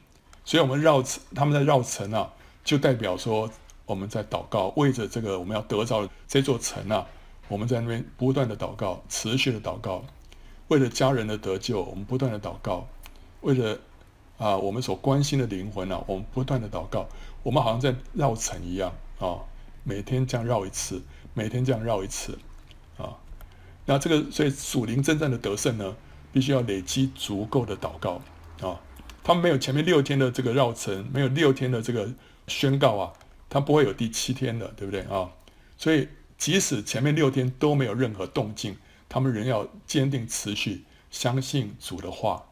所以我们绕城，他们在绕城啊，就代表说。我们在祷告，为着这个我们要得着这座城啊，我们在那边不断的祷告，持续的祷告，为了家人的得救，我们不断的祷告，为了啊我们所关心的灵魂啊，我们不断的祷告，我们好像在绕城一样啊，每天这样绕一次，每天这样绕一次啊，那这个所以属灵真正的得胜呢，必须要累积足够的祷告啊，他们没有前面六天的这个绕城，没有六天的这个宣告啊。他不会有第七天的，对不对啊？所以即使前面六天都没有任何动静，他们仍要坚定持续相信主的话。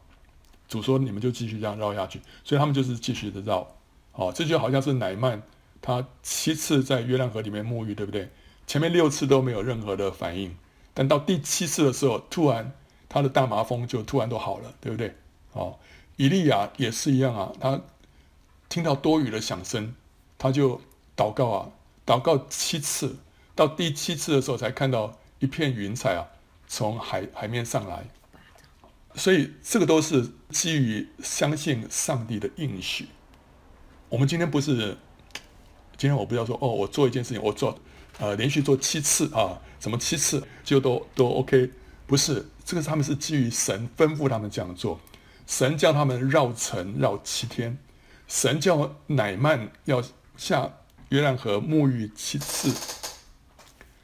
主说：“你们就继续这样绕下去。”所以他们就是继续的绕。哦，这就好像是乃曼他七次在约旦河里面沐浴，对不对？前面六次都没有任何的反应，但到第七次的时候，突然他的大麻风就突然都好了，对不对？哦，以利亚也是一样啊，他听到多雨的响声，他就。祷告啊，祷告七次，到第七次的时候才看到一片云彩啊，从海海面上来。所以这个都是基于相信上帝的应许。我们今天不是，今天我不要说哦，我做一件事情，我做呃连续做七次啊，什么七次就都都 OK，不是，这个他们是基于神吩咐他们这样做，神叫他们绕城绕七天，神叫乃曼要下。约旦河沐浴七次，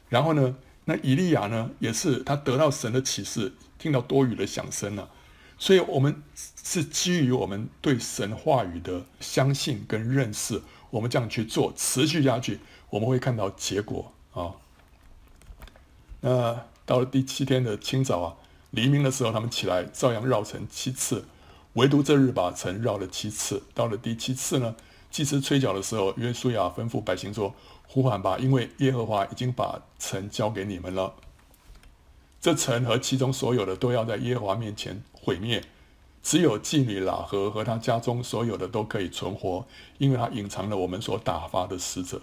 然后呢，那以利亚呢，也是他得到神的启示，听到多雨的响声了，所以我们是基于我们对神话语的相信跟认识，我们这样去做，持续下去，我们会看到结果啊。那到了第七天的清早啊，黎明的时候，他们起来照样绕城七次，唯独这日把城绕了七次。到了第七次呢，祭司吹角的时候，约书亚吩咐百姓说：“呼喊吧，因为耶和华已经把城交给你们了。这城和其中所有的都要在耶和华面前毁灭，只有妓女喇合和他家中所有的都可以存活，因为他隐藏了我们所打发的使者。”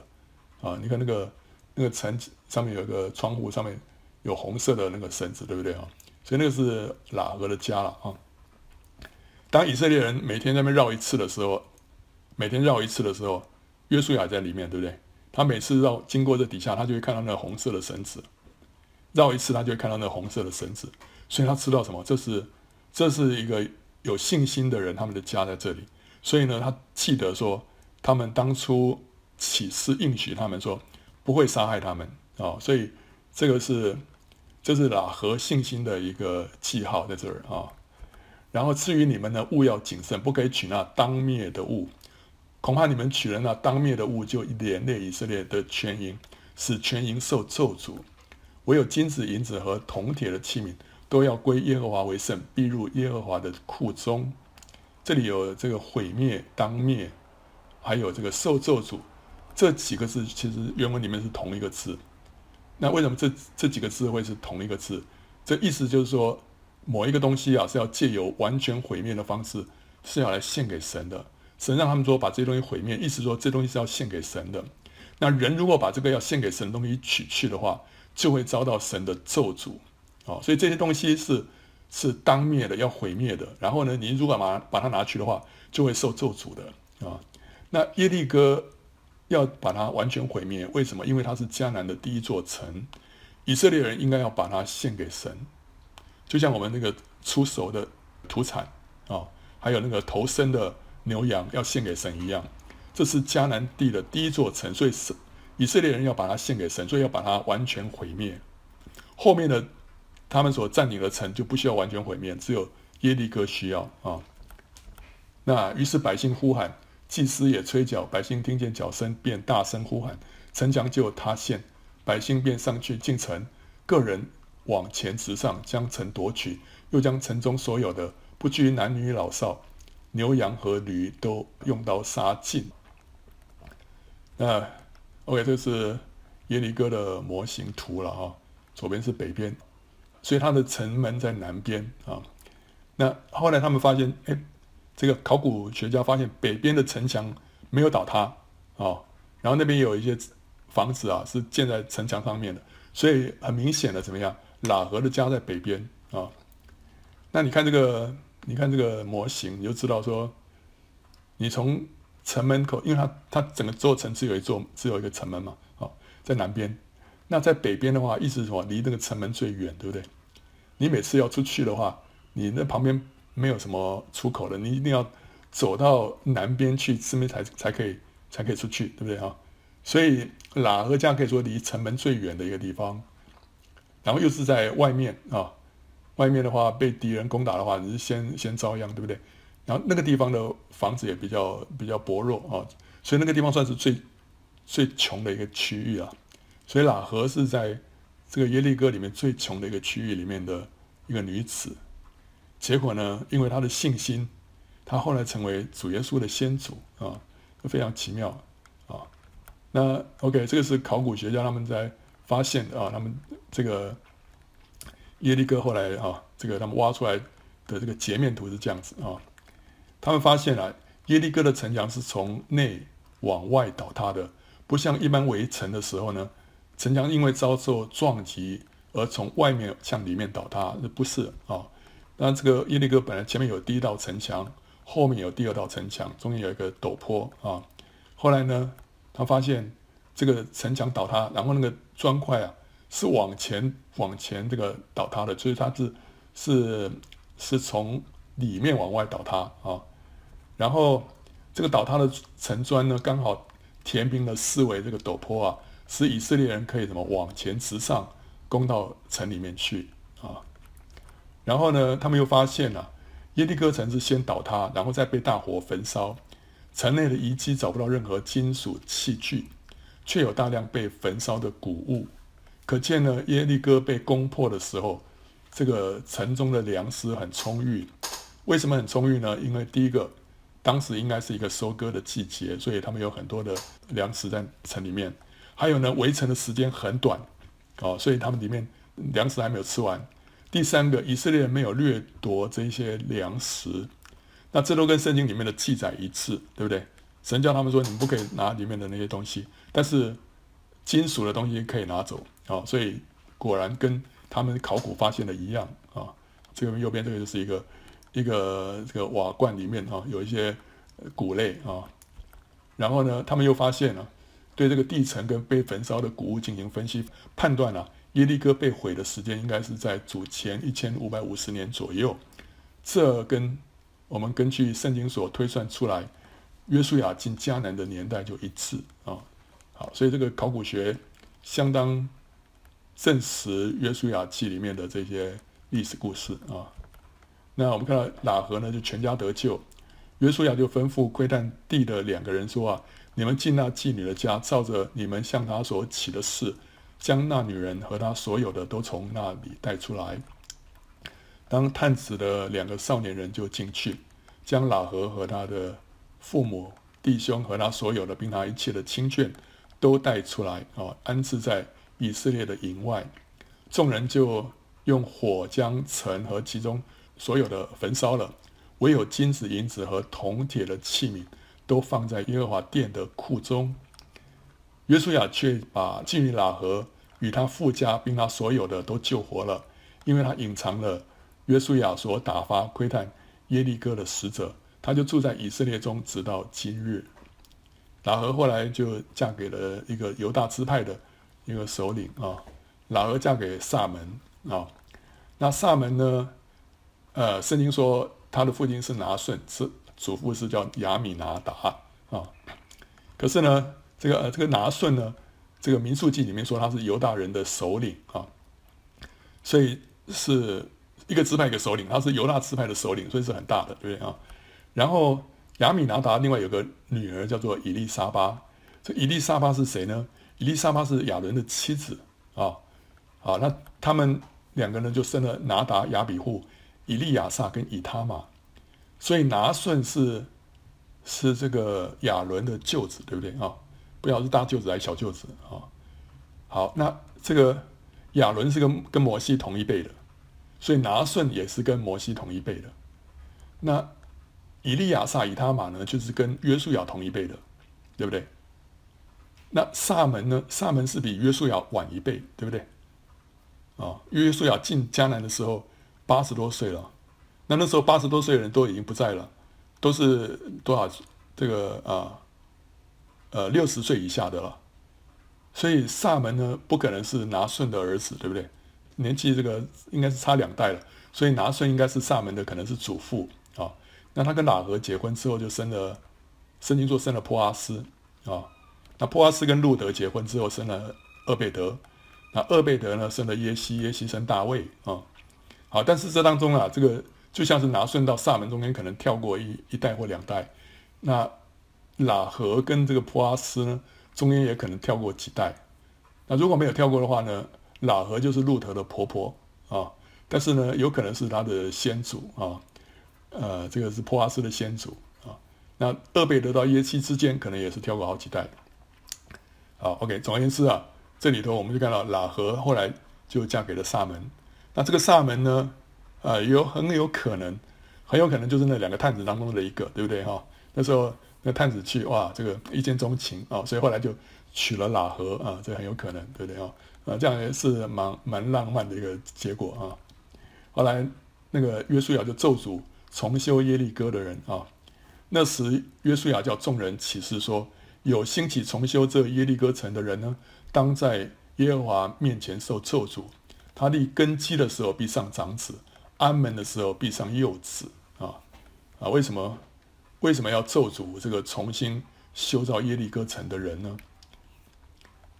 啊，你看那个那个城上面有一个窗户，上面有红色的那个绳子，对不对啊？所以那个是喇合的家了啊。当以色列人每天在那边绕一次的时候，每天绕一次的时候，约书亚在里面，对不对？他每次绕经过这底下，他就会看到那红色的绳子。绕一次，他就会看到那红色的绳子，所以他知道什么？这是这是一个有信心的人，他们的家在这里。所以呢，他记得说，他们当初起誓应许他们说不会杀害他们啊、所以这个是这是喇合信心的一个记号在这儿啊、然后至于你们呢，务要谨慎，不可以取那当灭的物，恐怕你们取了那当灭的物，就连累以色列的全营，使全营受咒诅。唯有金子、银子和铜铁的器皿，都要归耶和华为圣，必入耶和华的库中。这里有这个毁灭、当灭，还有这个受咒诅，这几个字其实原文里面是同一个字。那为什么这这几个字会是同一个字？这意思就是说，某一个东西啊是要借由完全毁灭的方式，是要来献给神的。神让他们说把这些东西毁灭，意思说这东西是要献给神的。那人如果把这个要献给神的东西取去的话，就会遭到神的咒诅，哦，所以这些东西是是当灭的，要毁灭的。然后呢，你如果把把它拿去的话，就会受咒诅的啊。那耶利哥要把它完全毁灭，为什么？因为它是迦南的第一座城，以色列人应该要把它献给神，就像我们那个出手的土产啊，还有那个头生的牛羊要献给神一样。这是迦南地的第一座城，所以是。以色列人要把它献给神，所以要把它完全毁灭。后面的他们所占领的城就不需要完全毁灭，只有耶利哥需要啊。那于是百姓呼喊，祭司也吹角，百姓听见角声，便大声呼喊，城墙就塌陷，百姓便上去进城，个人往前直上，将城夺取，又将城中所有的，不拘男女老少，牛羊和驴都用刀杀尽。那。OK，这是耶利哥的模型图了哈，左边是北边，所以它的城门在南边啊。那后来他们发现，哎，这个考古学家发现北边的城墙没有倒塌啊，然后那边有一些房子啊是建在城墙上面的，所以很明显的怎么样，喇合的家在北边啊。那你看这个，你看这个模型，你就知道说，你从。城门口，因为它它整个座城只有一座，只有一个城门嘛，哦，在南边。那在北边的话，意思是什么？离那个城门最远，对不对？你每次要出去的话，你那旁边没有什么出口的，你一定要走到南边去，这边才才可以才可以出去，对不对啊？所以喇合家可以说离城门最远的一个地方，然后又是在外面啊，外面的话被敌人攻打的话，你是先先遭殃，对不对？然后那个地方的房子也比较比较薄弱啊，所以那个地方算是最最穷的一个区域啊。所以喇合是在这个耶利哥里面最穷的一个区域里面的一个女子。结果呢，因为她的信心，她后来成为主耶稣的先祖啊，非常奇妙啊。那 OK，这个是考古学家他们在发现啊，他们这个耶利哥后来啊，这个他们挖出来的这个截面图是这样子啊。他们发现啊，耶利哥的城墙是从内往外倒塌的，不像一般围城的时候呢，城墙因为遭受撞击而从外面向里面倒塌，这不是啊。那这个耶利哥本来前面有第一道城墙，后面有第二道城墙，中间有一个陡坡啊。后来呢，他发现这个城墙倒塌，然后那个砖块啊是往前往前这个倒塌的，所以它是是是从里面往外倒塌啊。然后这个倒塌的城砖呢，刚好填平了四围这个陡坡啊，使以色列人可以怎么往前直上，攻到城里面去啊。然后呢，他们又发现啊，耶利哥城是先倒塌，然后再被大火焚烧，城内的遗迹找不到任何金属器具，却有大量被焚烧的谷物，可见呢，耶利哥被攻破的时候，这个城中的粮食很充裕。为什么很充裕呢？因为第一个。当时应该是一个收割的季节，所以他们有很多的粮食在城里面。还有呢，围城的时间很短，哦，所以他们里面粮食还没有吃完。第三个，以色列人没有掠夺这些粮食，那这都跟圣经里面的记载一致，对不对？神叫他们说，你们不可以拿里面的那些东西，但是金属的东西可以拿走，哦，所以果然跟他们考古发现的一样啊。这个右边这个就是一个一个这个瓦罐里面啊，有一些谷类啊。然后呢，他们又发现了、对这个地层跟被焚烧的谷物进行分析，判断了、啊、耶利哥被毁的时间应该是在主前一千五百五十年左右。这跟我们根据圣经所推算出来约书亚进迦南的年代就一致啊。好，所以这个考古学相当证实约书亚记里面的这些历史故事啊。那我们看到喇合呢，就全家得救。约书亚就吩咐窥探地的两个人说：“啊，你们进那妓女的家，照着你们向她所起的誓，将那女人和她所有的都从那里带出来。”当探子的两个少年人就进去，将喇合和他的父母、弟兄和他所有的，并他一切的亲眷都带出来啊，安置在以色列的营外。众人就用火将城和其中所有的焚烧了。唯有金子、银子和铜铁的器皿都放在耶和华殿的库中。约书亚却把妓女喇合与他父家并他所有的都救活了，因为他隐藏了约书亚所打发窥探耶利哥的使者，他就住在以色列中，直到今日。喇合后来就嫁给了一个犹大支派的一个首领啊，喇合嫁给撒门啊，那撒门呢？呃，圣经说。他的父亲是拿顺，是祖父是叫亚米拿达啊。可是呢，这个呃这个拿顺呢，这个民数记里面说他是犹大人的首领啊，所以是一个支派一个首领，他是犹大支派的首领，所以是很大的，对不对啊？然后亚米拿达另外有个女儿叫做伊利沙巴，这伊利沙巴是谁呢？以利沙巴是亚伦的妻子啊。好，那他们两个人就生了拿达、亚比户。以利亚撒跟以他玛，所以拿顺是是这个亚伦的舅子，对不对啊？不晓得是大舅子还是小舅子啊？好，那这个亚伦是跟跟摩西同一辈的，所以拿顺也是跟摩西同一辈的。那以利亚撒、以他玛呢，就是跟约书亚同一辈的，对不对？那萨门呢？萨门是比约书亚晚一辈，对不对？啊，约书亚进迦南的时候。八十多岁了，那那时候八十多岁的人都已经不在了，都是多少这个啊呃六十岁以下的了，所以萨门呢不可能是拿顺的儿子，对不对？年纪这个应该是差两代了，所以拿顺应该是萨门的可能是祖父啊。那他跟喇合结婚之后就生了，圣经说生了波阿斯啊。那波阿斯跟路德结婚之后生了厄贝德，那厄贝德呢生了耶西，耶西生大卫啊。好，但是这当中啊，这个就像是拿顺到撒门中间可能跳过一一代或两代，那喇合跟这个波阿斯呢，中间也可能跳过几代。那如果没有跳过的话呢，喇合就是路德的婆婆啊，但是呢，有可能是他的先祖啊，呃，这个是波阿斯的先祖啊。那厄贝德到耶西之间可能也是跳过好几代。好，OK，总而言之啊，这里头我们就看到喇合后来就嫁给了撒门。那这个撒门呢，呃，有很有可能，很有可能就是那两个探子当中的一个，对不对哈、那时候那探子去，哇，这个一见钟情啊、所以后来就娶了喇合啊，这很有可能，对不对啊？啊，这样也是蛮蛮浪漫的一个结果啊。后来那个约书亚就咒诅重修耶利哥的人啊。那时约书亚叫众人起誓说：有兴起重修这耶利哥城的人呢，当在耶和华面前受咒诅。他立根基的时候必上长子，安门的时候必上幼子啊啊！为什么为什么要咒诅这个重新修造耶利哥城的人呢？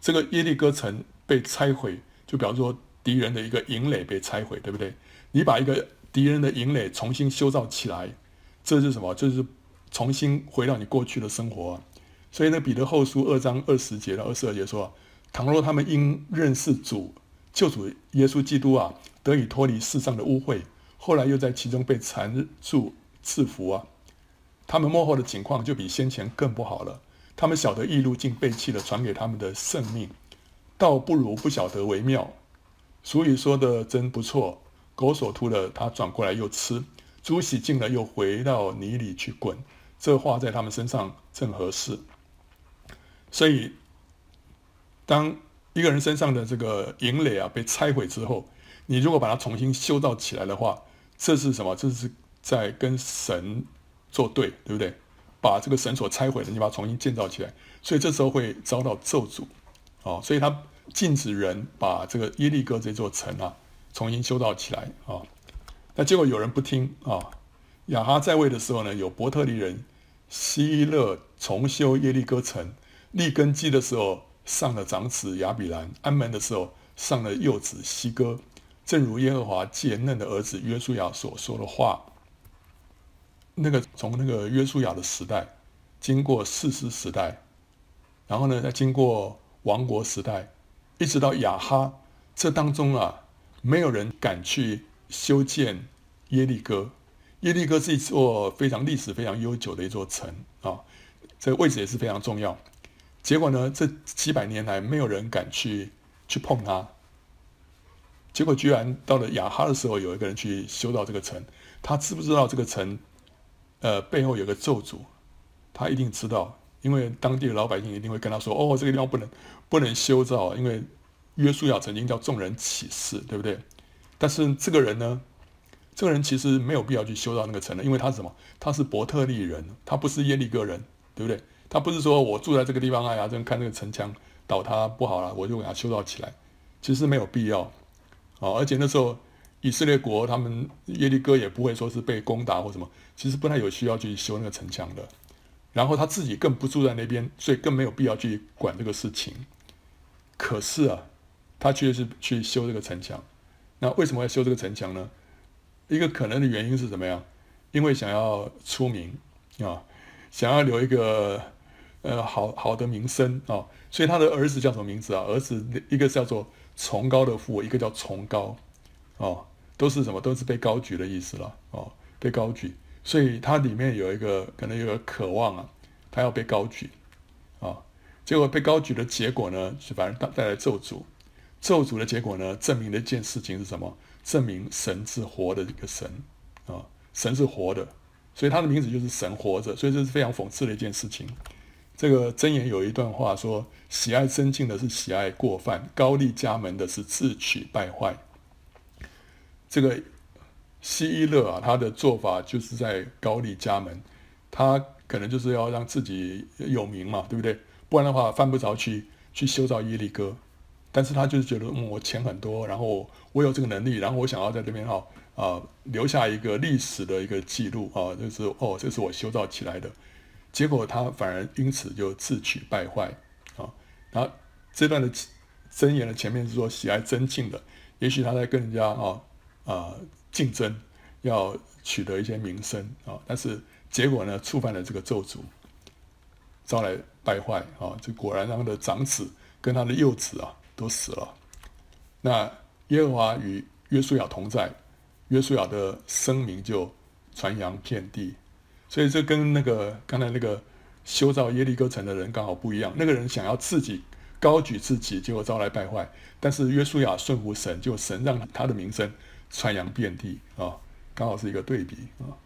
这个耶利哥城被拆毁，就比方说敌人的一个营垒被拆毁，对不对？你把一个敌人的营垒重新修造起来，这是什么？就是重新回到你过去的生活。所以呢，彼得后书二章二十节到二十二节说：倘若他们因认识主。救主耶稣基督啊，得以脱离世上的污秽，后来又在其中被缠住赐福啊。他们幕后的情况就比先前更不好了。他们晓得异路竟背弃了传给他们的圣命，倒不如不晓得为妙。俗语说的真不错，狗所吐的，他转过来又吃；猪洗净了，又回到泥里去滚。这话在他们身上正合适。所以，当一个人身上的这个营垒啊被拆毁之后，你如果把它重新修造起来的话，这是什么？这是在跟神作对，对不对？把这个神所拆毁的，你把它重新建造起来，所以这时候会遭到咒诅，哦，所以他禁止人把这个耶利哥这座城啊重新修造起来啊。那结果有人不听啊，亚哈在位的时候呢，有伯特利人希勒重修耶利哥城，立根基的时候上了长子亚比兰，安门的时候上了幼子希哥，正如耶和华借嫩的儿子约书亚所说的话。那个从那个约书亚的时代，经过四世时代，然后呢，再经过王国时代，一直到亚哈，这当中啊，没有人敢去修建耶利哥。耶利哥是一座非常历史非常悠久的一座城啊，这个位置也是非常重要。结果呢，这几百年来没有人敢去去碰它。结果居然到了亚哈的时候，有一个人去修到这个城，他知不知道这个城？呃，背后有个咒诅，他一定知道，因为当地的老百姓一定会跟他说：“哦，这个地方不能不能修造，因为约书亚曾经叫众人起誓，对不对？”但是这个人呢，这个人其实没有必要去修造那个城的，因为他是什么？他是伯特利人，他不是耶利哥人，对不对？他不是说我住在这个地方，哎呀，正看这个城墙倒塌不好了，我就给他修造起来，其实没有必要啊，而且那时候。以色列国他们耶利哥也不会说是被攻打或什么，其实不太有需要去修那个城墙的。然后他自己更不住在那边，所以更没有必要去管这个事情。可是啊，他却是去修这个城墙。那为什么要修这个城墙呢？一个可能的原因是怎么样？因为想要出名啊，想要留一个呃好好的名声啊。所以他的儿子叫什么名字啊？儿子一个叫做崇高的父，一个叫崇高哦。都是什么？都是被高举的意思了哦，被高举，所以他里面有一个可能有个渴望啊，他要被高举啊、结果被高举的结果呢，是反而带带来咒诅，咒诅的结果呢，证明了一件事情是什么？证明神是活的一个神啊、神是活的，所以他的名字就是神活着，所以这是非常讽刺的一件事情。这个箴言有一段话说：喜爱生敬的是喜爱过犯，高丽家门的是自取败坏。这个希伊勒啊，他的做法就是在高丽家门，他可能就是要让自己有名嘛，对不对？不然的话犯不着去去修造耶利哥。但是他就是觉得，嗯，我钱很多，然后我有这个能力，然后我想要在这边哈啊、留下一个历史的一个记录啊，就是哦，这是我修造起来的。结果他反而因此就自取败坏啊。然后这段的箴言的前面是说喜爱尊敬的，也许他在跟人家啊。啊，竞争要取得一些名声啊，但是结果呢，触犯了这个咒诅，招来败坏啊，这果然让他的长子跟他的幼子啊都死了。那耶和华与约书亚同在，约书亚的声名就传扬遍地。所以这跟那个刚才那个修造耶利哥城的人刚好不一样，那个人想要自己高举自己，结果招来败坏；但是约书亚顺服神，就神让他的名声。传扬遍地啊，刚好是一个对比啊。